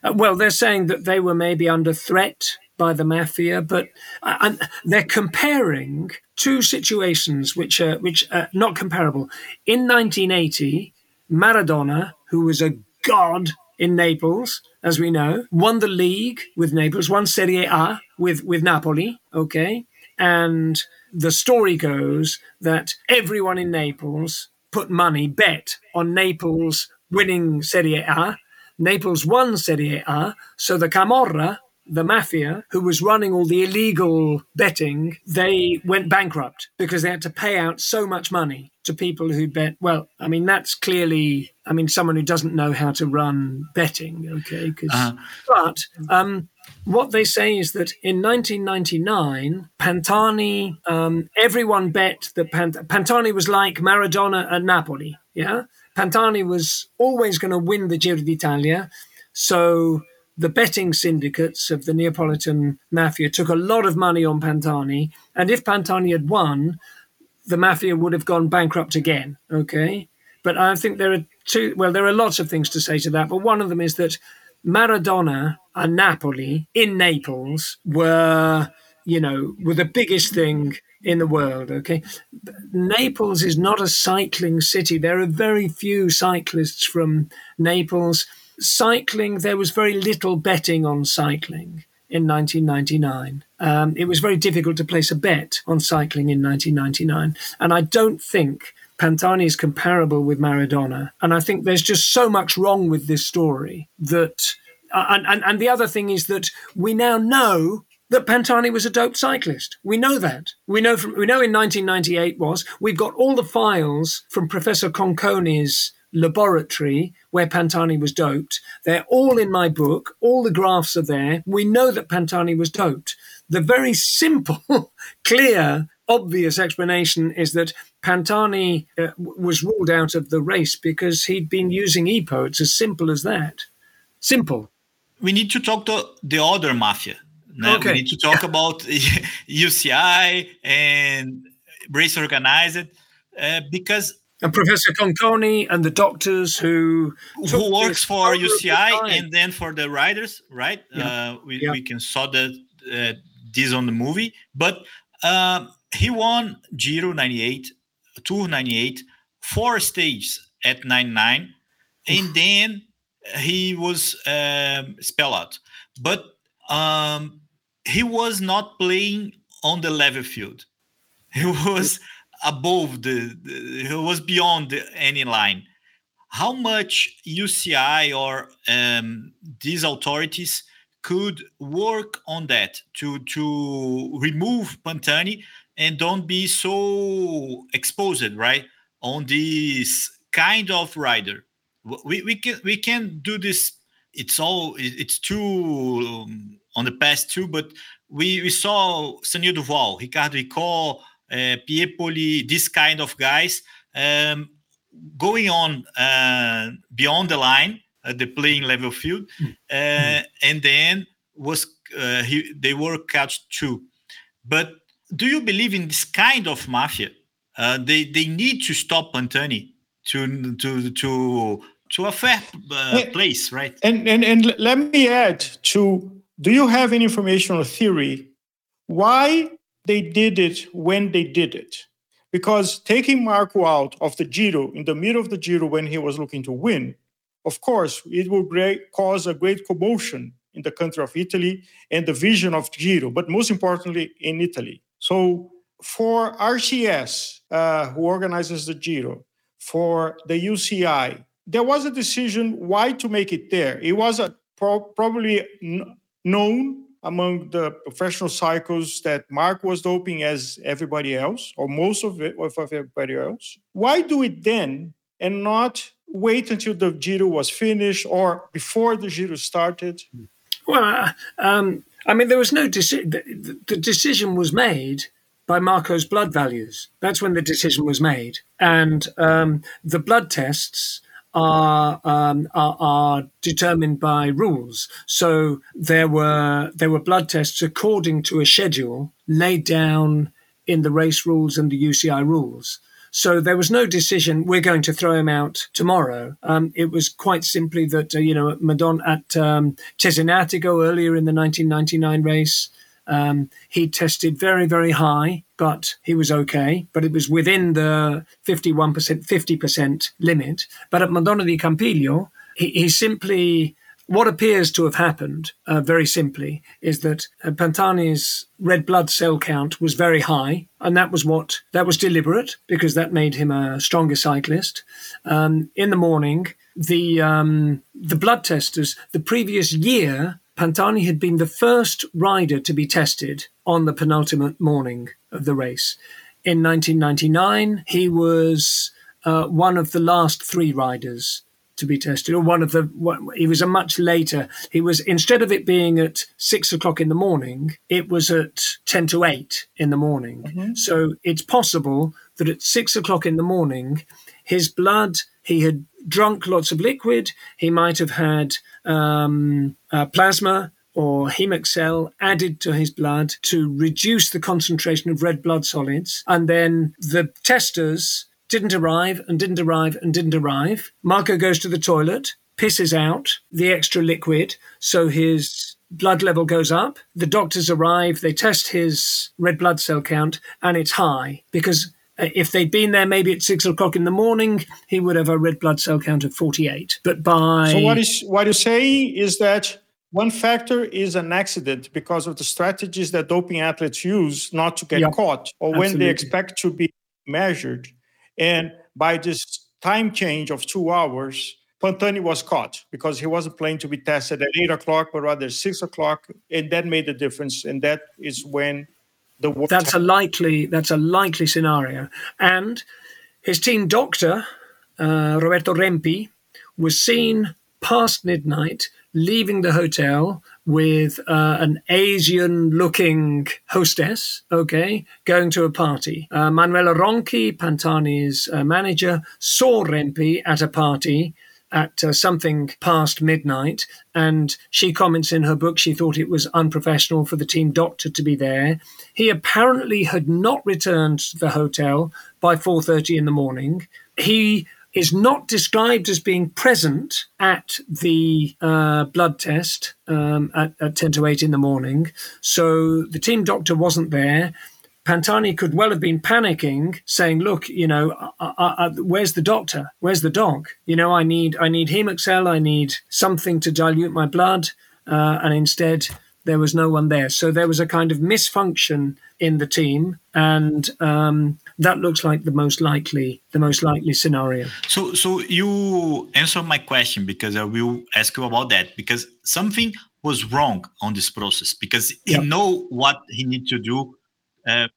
Uh, well, they're saying that they were maybe under threat by the mafia, but uh, they're comparing two situations which are which are not comparable. In 1980, Maradona, who was a god in Naples, as we know, won the league with Naples, won Serie A with with Napoli. Okay, and the story goes that everyone in Naples put money bet on Naples winning Serie A. Naples won Serie A, so the Camorra the mafia, who was running all the illegal betting, they went bankrupt because they had to pay out so much money to people who bet. Well, I mean, that's clearly, I mean, someone who doesn't know how to run betting, okay? Uh-huh. But um, what they say is that in 1999, Pantani, um, everyone bet that Pant- Pantani was like Maradona at Napoli, yeah? Pantani was always going to win the Giro d'Italia. So the betting syndicates of the Neapolitan mafia took a lot of money on Pantani, and if Pantani had won, the mafia would have gone bankrupt again. Okay, but I think there are two. Well, there are lots of things to say to that, but one of them is that Maradona and Napoli in Naples were, you know, were the biggest thing in the world. Okay, Naples is not a cycling city. There are very few cyclists from Naples. Cycling, there was very little betting on cycling in 1999. Um, it was very difficult to place a bet on cycling in 1999, and I don't think Pantani is comparable with Maradona. And I think there's just so much wrong with this story that. Uh, and, and, and the other thing is that we now know that Pantani was a doped cyclist. We know that. We know from we know in 1998 was. We've got all the files from Professor Conconi's laboratory where Pantani was doped. They're all in my book. All the graphs are there. We know that Pantani was doped. The very simple, clear, obvious explanation is that Pantani uh, was ruled out of the race because he'd been using EPO. It's as simple as that. Simple. We need to talk to the other mafia Okay. We need to talk about UCI and race organized uh, because and Professor Conconi and the doctors who who works for UCI and then for the riders, right? Yeah. Uh, we, yeah. we can saw that uh, this on the movie, but uh, he won Giro 98, Tour 98, four stages at 99, and then he was um, spelled out. But um, he was not playing on the level field. He was above the, the was beyond any line. How much UCI or um, these authorities could work on that to to remove Pantani and don't be so exposed, right, on this kind of rider. We, we can we can do this. It's all it's too um, on the past too, but we, we saw Sunil Duval, Riccardo Riccò, uh, Piepoli, this kind of guys um, going on uh, beyond the line, uh, the playing level field, mm. and then was uh, he, they were catched too. But do you believe in this kind of mafia? Uh, they they need to stop Pantani to to to to a fair uh, place, right? And and and let me add to do you have any information or theory why they did it when they did it? Because taking Marco out of the Giro in the middle of the Giro when he was looking to win, of course, it will great, cause a great commotion in the country of Italy and the vision of Giro, but most importantly in Italy. So for RCS, uh, who organizes the Giro, for the UCI, there was a decision why to make it there. It was a pro- probably known among the professional cycles that Mark was doping as everybody else, or most of it of everybody else. Why do it then and not wait until the Giro was finished or before the Giro started? Well, uh, um, I mean, there was no decision. The, the decision was made by Marco's blood values. That's when the decision was made. And um, the blood tests are, um, are, are determined by rules. So there were there were blood tests according to a schedule laid down in the race rules and the UCI rules. So there was no decision. We're going to throw him out tomorrow. Um, it was quite simply that uh, you know Madonna at um, Cesenatico earlier in the 1999 race. Um, he tested very, very high, but he was okay. But it was within the 51%, 50% limit. But at Madonna di Campiglio, he, he simply, what appears to have happened, uh, very simply, is that uh, Pantani's red blood cell count was very high. And that was what, that was deliberate because that made him a stronger cyclist. Um, in the morning, the, um, the blood testers, the previous year, Pantani had been the first rider to be tested on the penultimate morning of the race. In 1999, he was uh, one of the last three riders to be tested, or one of the. One, he was a much later. He was instead of it being at six o'clock in the morning, it was at ten to eight in the morning. Mm-hmm. So it's possible that at six o'clock in the morning, his blood he had drunk lots of liquid. He might have had um, uh, plasma or cell added to his blood to reduce the concentration of red blood solids. And then the testers didn't arrive and didn't arrive and didn't arrive. Marco goes to the toilet. pisses out the extra liquid, so his blood level goes up. The doctors arrive, they test his red blood cell count, and it's high because if they'd been there maybe at six o'clock in the morning, he would have a red blood cell count of 48. But by. So, what, is, what you're saying is that one factor is an accident because of the strategies that doping athletes use not to get yep. caught or Absolutely. when they expect to be measured. And by this time change of two hours, Pantani was caught because he wasn't planning to be tested at eight o'clock, but rather six o'clock, and that made a difference. And that is when the that's a likely that's a likely scenario. And his team doctor uh, Roberto Rempi was seen past midnight leaving the hotel with uh, an Asian looking hostess, okay, going to a party. Uh, Manuela Ronchi, Pantani's uh, manager, saw Rempi at a party at uh, something past midnight. And she comments in her book she thought it was unprofessional for the team doctor to be there. He apparently had not returned to the hotel by 4:30 in the morning. He is not described as being present at the uh, blood test um, at, at 10 to 8 in the morning. So the team doctor wasn't there. Pantani could well have been panicking, saying, "Look, you know, I, I, I, where's the doctor? Where's the dog? You know, I need, I need Haemaccel. I need something to dilute my blood." Uh, and instead, there was no one there. So there was a kind of misfunction in the team, and um, that looks like the most likely, the most likely scenario. So, so you answer my question because I will ask you about that because something was wrong on this process because he yep. know what he need to do uh,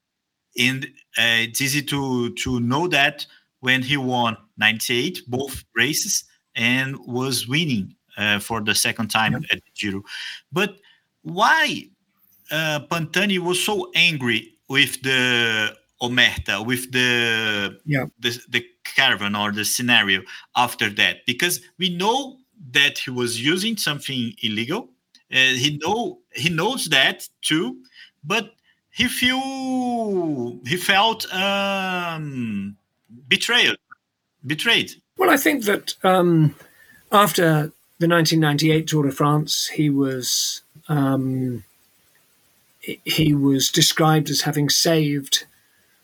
and uh, it's easy to to know that when he won 98 both races and was winning uh, for the second time yep. at Giro. But why uh, Pantani was so angry with the Omerta, with the, yep. the the caravan or the scenario after that? Because we know that he was using something illegal. Uh, he know he knows that too, but he feel he felt um, betrayed. Betrayed. Well, I think that um, after the 1998 Tour de France, he was um, he was described as having saved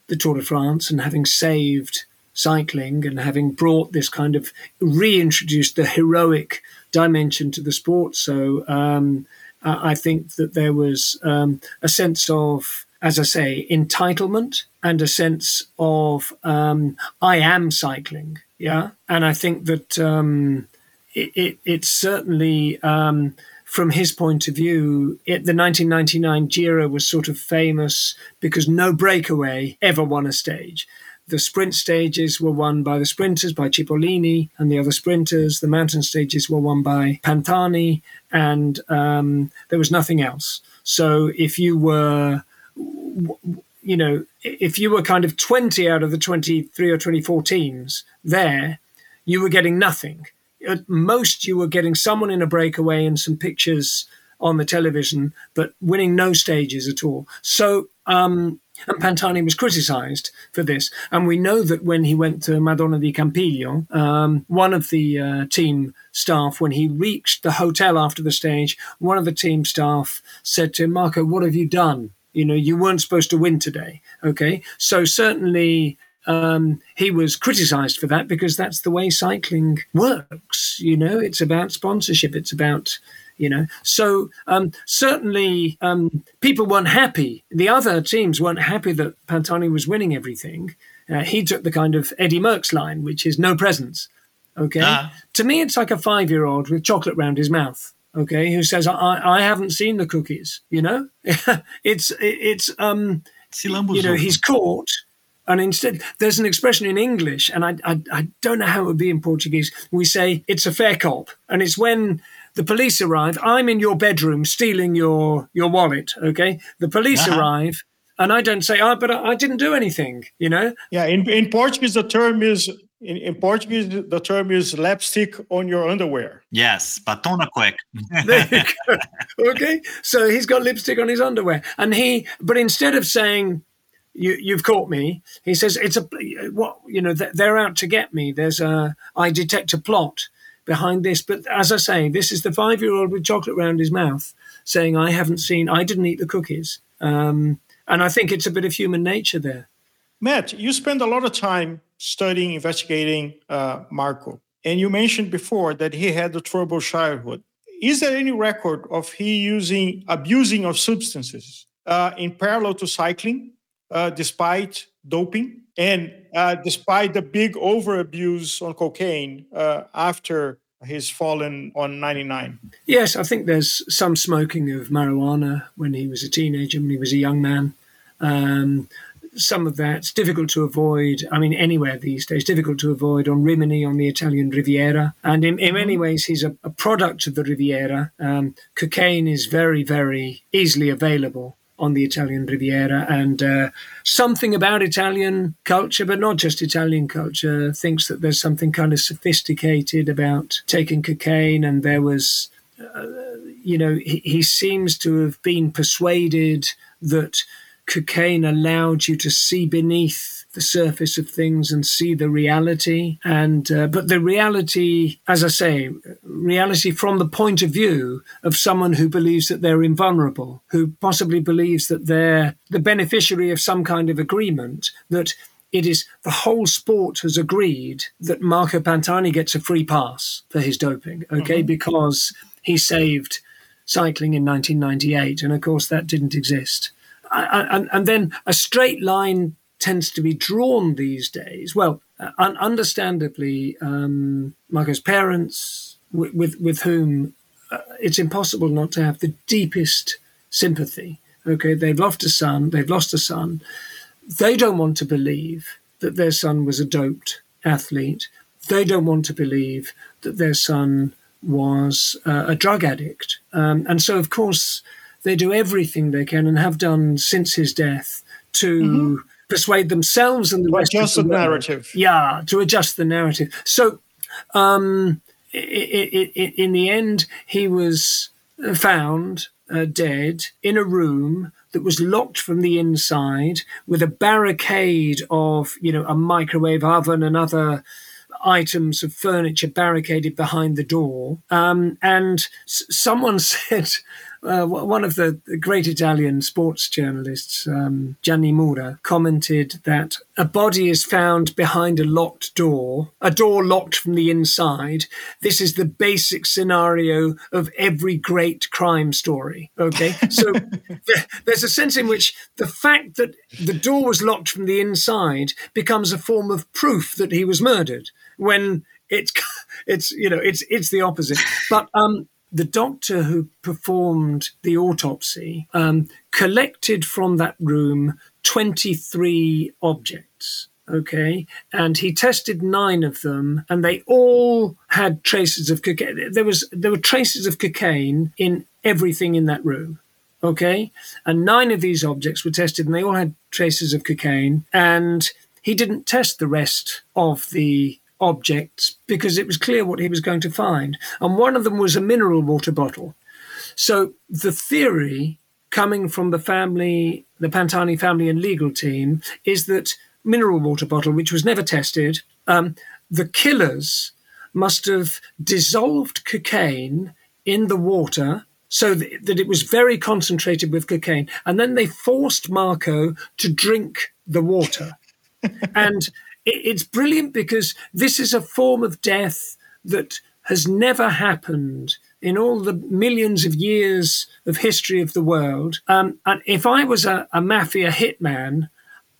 the Tour de France and having saved cycling and having brought this kind of reintroduced the heroic dimension to the sport. So um, I think that there was um, a sense of, as I say, entitlement and a sense of um, I am cycling. Yeah, and I think that um, it, it, it's certainly um, from his point of view, it, the 1999 Giro was sort of famous because no breakaway ever won a stage. The sprint stages were won by the sprinters, by Cipollini and the other sprinters. The mountain stages were won by Pantani, and um, there was nothing else. So if you were, you know, if you were kind of 20 out of the 23 or 24 teams there, you were getting nothing. At most, you were getting someone in a breakaway and some pictures on the television, but winning no stages at all. So um, and Pantani was criticised for this. And we know that when he went to Madonna di Campiglio, um, one of the uh, team staff, when he reached the hotel after the stage, one of the team staff said to him, Marco, what have you done? You know, you weren't supposed to win today. Okay. So certainly um, he was criticized for that because that's the way cycling works. You know, it's about sponsorship, it's about you know. So um, certainly um, people weren't happy. The other teams weren't happy that Pantani was winning everything. Uh, he took the kind of Eddie Merckx line, which is no presents. Okay. Uh. To me, it's like a five year old with chocolate round his mouth. Okay. Who says, I, I haven't seen the cookies, you know? it's, it's, um, you know, he's caught. And instead, there's an expression in English, and I, I, I, don't know how it would be in Portuguese. We say it's a fair cop, and it's when the police arrive. I'm in your bedroom stealing your your wallet. Okay, the police uh-huh. arrive, and I don't say, "Oh, but I, I, didn't do anything." You know? Yeah. In in Portuguese, the term is in, in Portuguese the term is lipstick on your underwear. Yes, batom na cueca. okay, so he's got lipstick on his underwear, and he. But instead of saying you, you've caught me. He says it's a what you know they're out to get me. There's a I detect a plot behind this. But as I say, this is the five year old with chocolate around his mouth saying, I haven't seen, I didn't eat the cookies. Um, and I think it's a bit of human nature there. Matt, you spend a lot of time studying, investigating uh, Marco. And you mentioned before that he had a troubled childhood. Is there any record of he using, abusing of substances uh, in parallel to cycling, uh, despite doping? And uh, despite the big overabuse on cocaine uh, after he's fallen on 99. Yes, I think there's some smoking of marijuana when he was a teenager, when he was a young man. Um, some of that's difficult to avoid. I mean, anywhere these days, difficult to avoid on Rimini, on the Italian Riviera. And in, in many mm-hmm. ways, he's a, a product of the Riviera. Um, cocaine is very, very easily available on the Italian Riviera. And uh, something about Italian culture, but not just Italian culture, thinks that there's something kind of sophisticated about taking cocaine. And there was, uh, you know, he, he seems to have been persuaded that cocaine allowed you to see beneath the surface of things and see the reality. And uh, but the reality, as I say, reality from the point of view of someone who believes that they're invulnerable, who possibly believes that they're the beneficiary of some kind of agreement that. It is the whole sport has agreed that Marco Pantani gets a free pass for his doping, okay, mm-hmm. because he saved cycling in 1998, and of course that didn't exist. And, and, then a straight line tends to be drawn these days. Well, uh, un- understandably, um, Marco's parents, with, with, with whom uh, it's impossible not to have the deepest sympathy. Okay, they've lost a son. They've lost a son. They don't want to believe that their son was a doped athlete. They don't want to believe that their son was uh, a drug addict. Um, and so, of course, they do everything they can and have done since his death to mm-hmm persuade themselves and the to rest adjust of the, the narrative. Yeah, to adjust the narrative. So, um, it, it, it, in the end, he was found uh, dead in a room that was locked from the inside with a barricade of, you know, a microwave oven and other items of furniture barricaded behind the door. Um, and s- someone said uh, one of the great Italian sports journalists, um, Gianni Mura, commented that a body is found behind a locked door, a door locked from the inside. This is the basic scenario of every great crime story. Okay. So there's a sense in which the fact that the door was locked from the inside becomes a form of proof that he was murdered when it's it's you know it's it's the opposite but um the doctor who performed the autopsy um, collected from that room 23 objects. Okay. And he tested nine of them and they all had traces of cocaine. There was, there were traces of cocaine in everything in that room. Okay. And nine of these objects were tested and they all had traces of cocaine. And he didn't test the rest of the objects because it was clear what he was going to find. And one of them was a mineral water bottle. So the theory coming from the family, the Pantani family and legal team, is that mineral water bottle, which was never tested, um, the killers must have dissolved cocaine in the water so that it was very concentrated with cocaine. And then they forced Marco to drink the water. and it's brilliant because this is a form of death that has never happened in all the millions of years of history of the world. Um, and if I was a, a mafia hitman,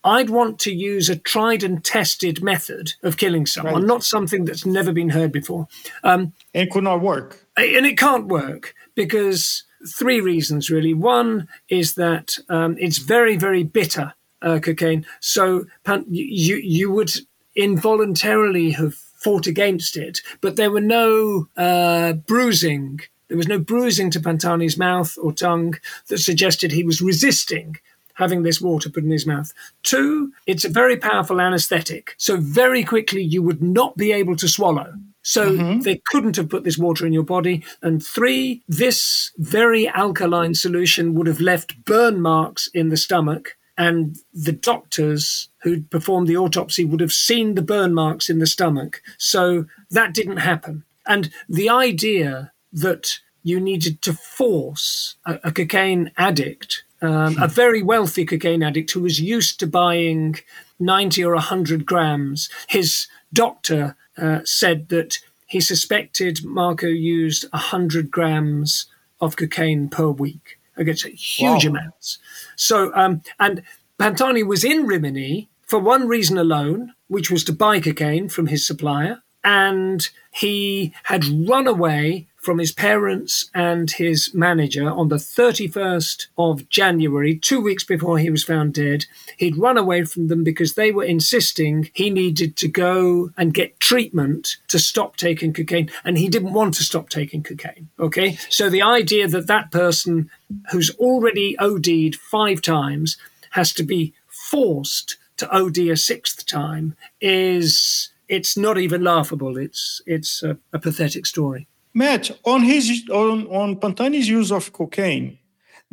I'd want to use a tried and tested method of killing someone, right. not something that's never been heard before. Um, it could not work. And it can't work because three reasons, really. One is that um, it's very, very bitter uh, cocaine. So you you would involuntarily have fought against it, but there were no uh, bruising. There was no bruising to Pantani's mouth or tongue that suggested he was resisting having this water put in his mouth. Two, it's a very powerful anesthetic. So very quickly you would not be able to swallow. So mm-hmm. they couldn't have put this water in your body. And three, this very alkaline solution would have left burn marks in the stomach and the doctors who'd performed the autopsy would have seen the burn marks in the stomach. So that didn't happen. and the idea that you needed to force a, a cocaine addict, um, a very wealthy cocaine addict who was used to buying 90 or 100 grams. His doctor uh, said that he suspected Marco used 100 grams of cocaine per week. Against huge wow. amounts. So, um, and Pantani was in Rimini for one reason alone, which was to buy cocaine from his supplier. And he had run away from his parents and his manager on the 31st of January, two weeks before he was found dead. He'd run away from them because they were insisting he needed to go and get treatment to stop taking cocaine, and he didn't want to stop taking cocaine. Okay, so the idea that that person who's already OD'd five times has to be forced to OD a sixth time is it's not even laughable. It's it's a, a pathetic story. Matt, on his on, on Pantani's use of cocaine,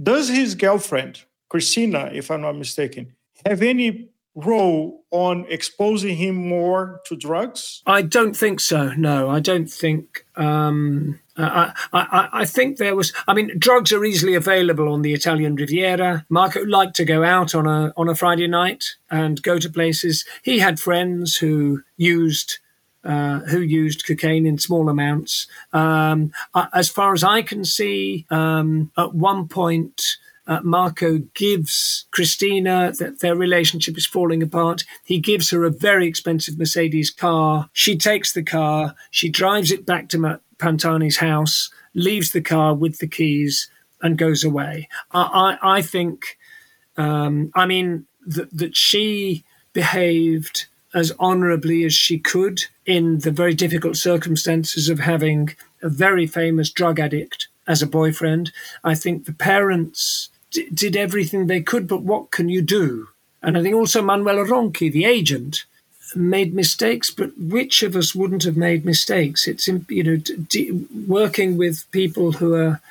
does his girlfriend, Christina, if I'm not mistaken, have any role on exposing him more to drugs? I don't think so. No, I don't think. Um, I, I, I think there was. I mean, drugs are easily available on the Italian Riviera. Marco liked to go out on a on a Friday night and go to places. He had friends who used uh, who used cocaine in small amounts. Um, as far as I can see, um, at one point, uh, Marco gives Christina that their relationship is falling apart. He gives her a very expensive Mercedes car. She takes the car, she drives it back to Pantani's house, leaves the car with the keys, and goes away. I, I, I think, um, I mean, that, that she behaved as honorably as she could in the very difficult circumstances of having a very famous drug addict as a boyfriend. I think the parents d- did everything they could, but what can you do? And I think also Manuel Ronchi, the agent, made mistakes, but which of us wouldn't have made mistakes? It's you know d- working with people who are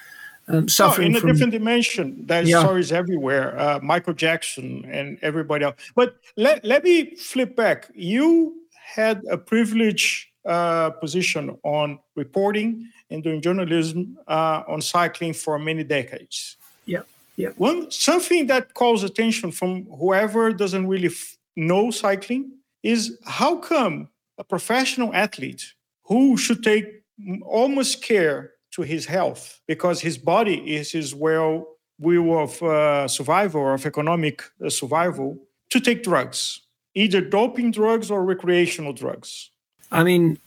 um, suffering in a from, different dimension. There's yeah. stories everywhere. Uh, Michael Jackson and everybody else. But let let me flip back. You had a privileged uh, position on reporting and doing journalism uh, on cycling for many decades. Yeah, yeah. One something that calls attention from whoever doesn't really f- know cycling is how come a professional athlete who should take almost care to his health because his body is his well will of uh, survival of economic uh, survival to take drugs, either doping drugs or recreational drugs? I mean,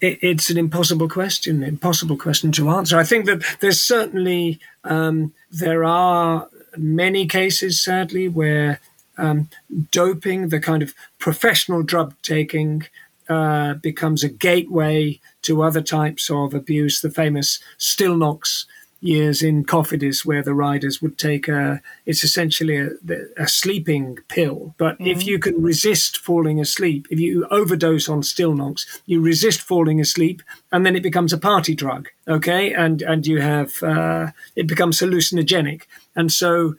it, it's an impossible question, impossible question to answer. I think that there's certainly um, there are many cases, sadly, where um, doping, the kind of professional drug taking, uh, becomes a gateway to other types of abuse. The famous Stilnox years in Cofidis, where the riders would take a, it's essentially a, a sleeping pill. But mm-hmm. if you can resist falling asleep, if you overdose on Stilnox, you resist falling asleep, and then it becomes a party drug. Okay, and and you have uh, it becomes hallucinogenic, and so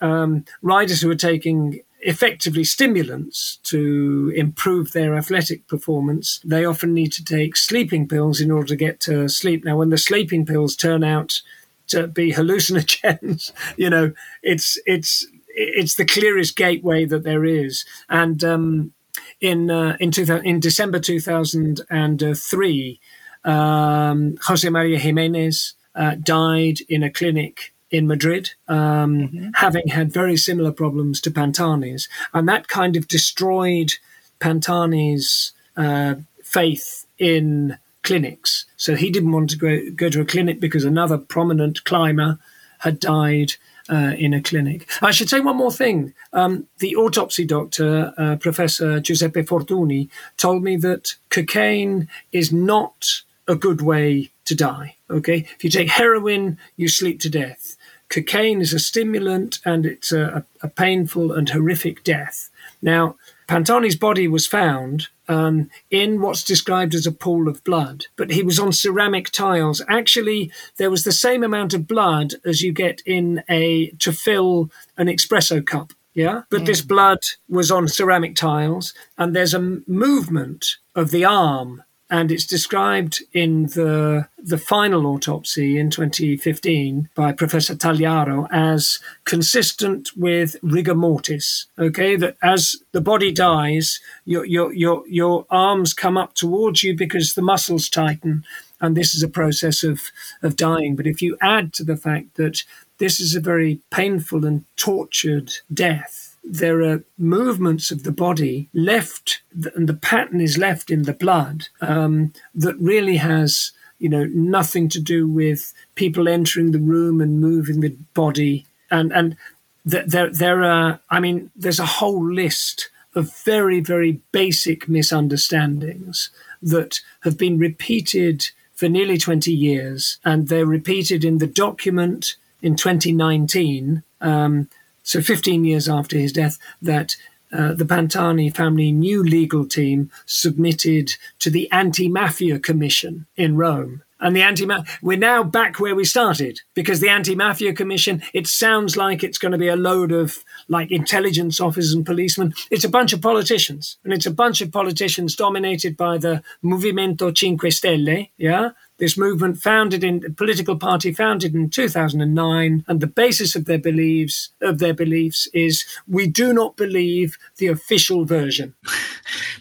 um, riders who are taking effectively stimulants to improve their athletic performance, they often need to take sleeping pills in order to get to sleep. Now, when the sleeping pills turn out to be hallucinogens, you know, it's it's it's the clearest gateway that there is. And um, in uh, in, in December two thousand and three, um, Jose Maria Jimenez uh, died in a clinic in Madrid, um, mm-hmm. having had very similar problems to Pantani's. And that kind of destroyed Pantani's uh, faith in clinics. So he didn't want to go, go to a clinic because another prominent climber had died uh, in a clinic. I should say one more thing. Um, the autopsy doctor, uh, Professor Giuseppe Fortuni, told me that cocaine is not a good way to die. Okay, if you take heroin, you sleep to death. Cocaine is a stimulant and it's a, a painful and horrific death. Now, Pantani's body was found um, in what's described as a pool of blood, but he was on ceramic tiles. Actually, there was the same amount of blood as you get in a to fill an espresso cup. Yeah, but mm. this blood was on ceramic tiles, and there's a movement of the arm and it's described in the the final autopsy in 2015 by Professor Tagliaro as consistent with rigor mortis. Okay, that as the body dies, your your your your arms come up towards you because the muscles tighten, and this is a process of of dying. But if you add to the fact that this is a very painful and tortured death there are movements of the body left, and the pattern is left in the blood um, that really has, you know, nothing to do with people entering the room and moving the body. And and there there are, I mean, there's a whole list of very very basic misunderstandings that have been repeated for nearly 20 years, and they're repeated in the document in 2019. Um, so 15 years after his death, that uh, the Pantani family new legal team submitted to the Anti Mafia Commission in Rome. And the anti-mafia. we're now back where we started because the Anti Mafia Commission, it sounds like it's going to be a load of like intelligence officers and policemen. It's a bunch of politicians, and it's a bunch of politicians dominated by the Movimento Cinque Stelle, yeah, this movement founded in a political party founded in 2009 and the basis of their beliefs of their beliefs is we do not believe the official version.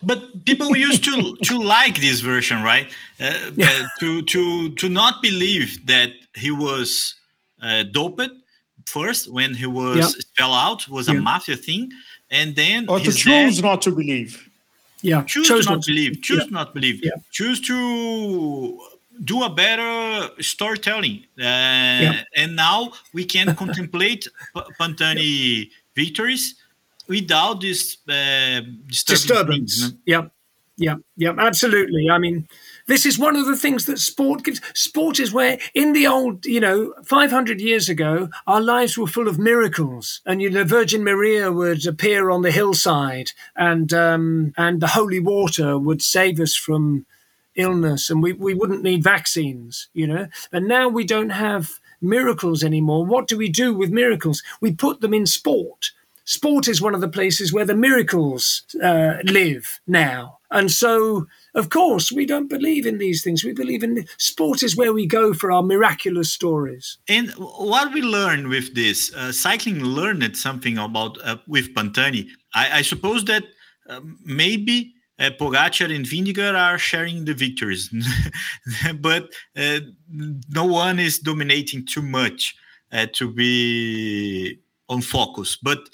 But people used to to like this version right? Uh, yeah. uh, to to to not believe that he was uh, doped first when he was yeah. fell out was a yeah. mafia thing and then or to choose dad, not to believe. Yeah choose to not, believe choose not believe. Choose to do a better storytelling. Uh, yeah. And now we can contemplate Pantani victories without this uh, disturbance. Things, Yeah, yeah, yeah, absolutely. I mean, this is one of the things that sport gives. Sport is where, in the old, you know, 500 years ago, our lives were full of miracles, and you know, Virgin Maria would appear on the hillside, and um, and the holy water would save us from illness and we, we wouldn't need vaccines, you know. And now we don't have miracles anymore. What do we do with miracles? We put them in sport. Sport is one of the places where the miracles uh, live now. And so, of course, we don't believe in these things. We believe in sport is where we go for our miraculous stories. And what we learned with this, uh, cycling learned something about uh, with Pantani. I, I suppose that uh, maybe uh, Pogacar and Vingegaard are sharing the victories, but uh, no one is dominating too much uh, to be on focus. But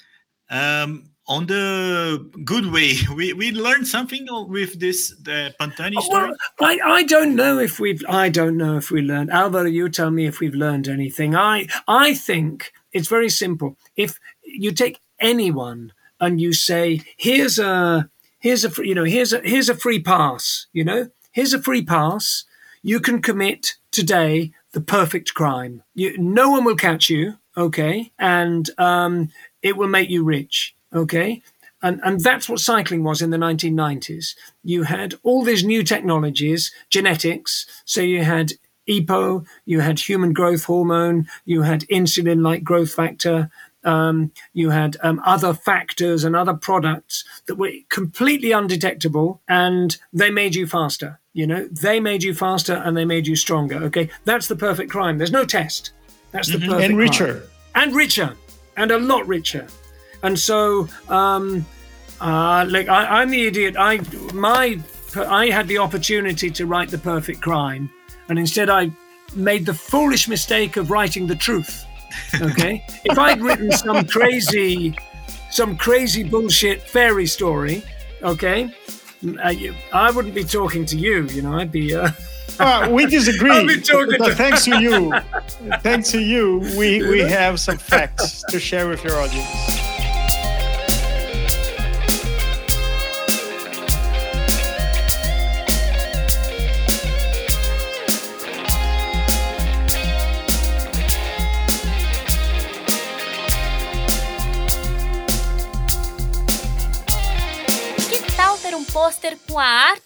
um, on the good way, we, we learned something with this the Pantani story. Well, I, I don't know if we've I don't know if we learned. Alvaro, you tell me if we've learned anything. I I think it's very simple. If you take anyone and you say, here's a here's a you know here's a here's a free pass you know? Here's a free pass. You can commit today the perfect crime. You, no one will catch you okay? And um, it will make you rich okay? And, and that's what cycling was in the 1990s you had all these new technologies genetics. So you had EPO, you had human growth hormone, you had insulin like growth factor, um, you had um, other factors and other products that were completely undetectable and they made you faster. You know, they made you faster and they made you stronger. Okay, that's the perfect crime. There's no test. That's the mm-hmm. perfect and richer crime. and richer and a lot richer. And so, um, uh, like I, I'm the idiot. I my I had the opportunity to write the perfect crime, and instead I made the foolish mistake of writing the truth. Okay, if I'd written some crazy, some crazy bullshit fairy story, okay, I, I wouldn't be talking to you. You know, I'd be. Uh, uh, we disagree. but thanks to you, thanks to you, we, we have some facts to share with your audience.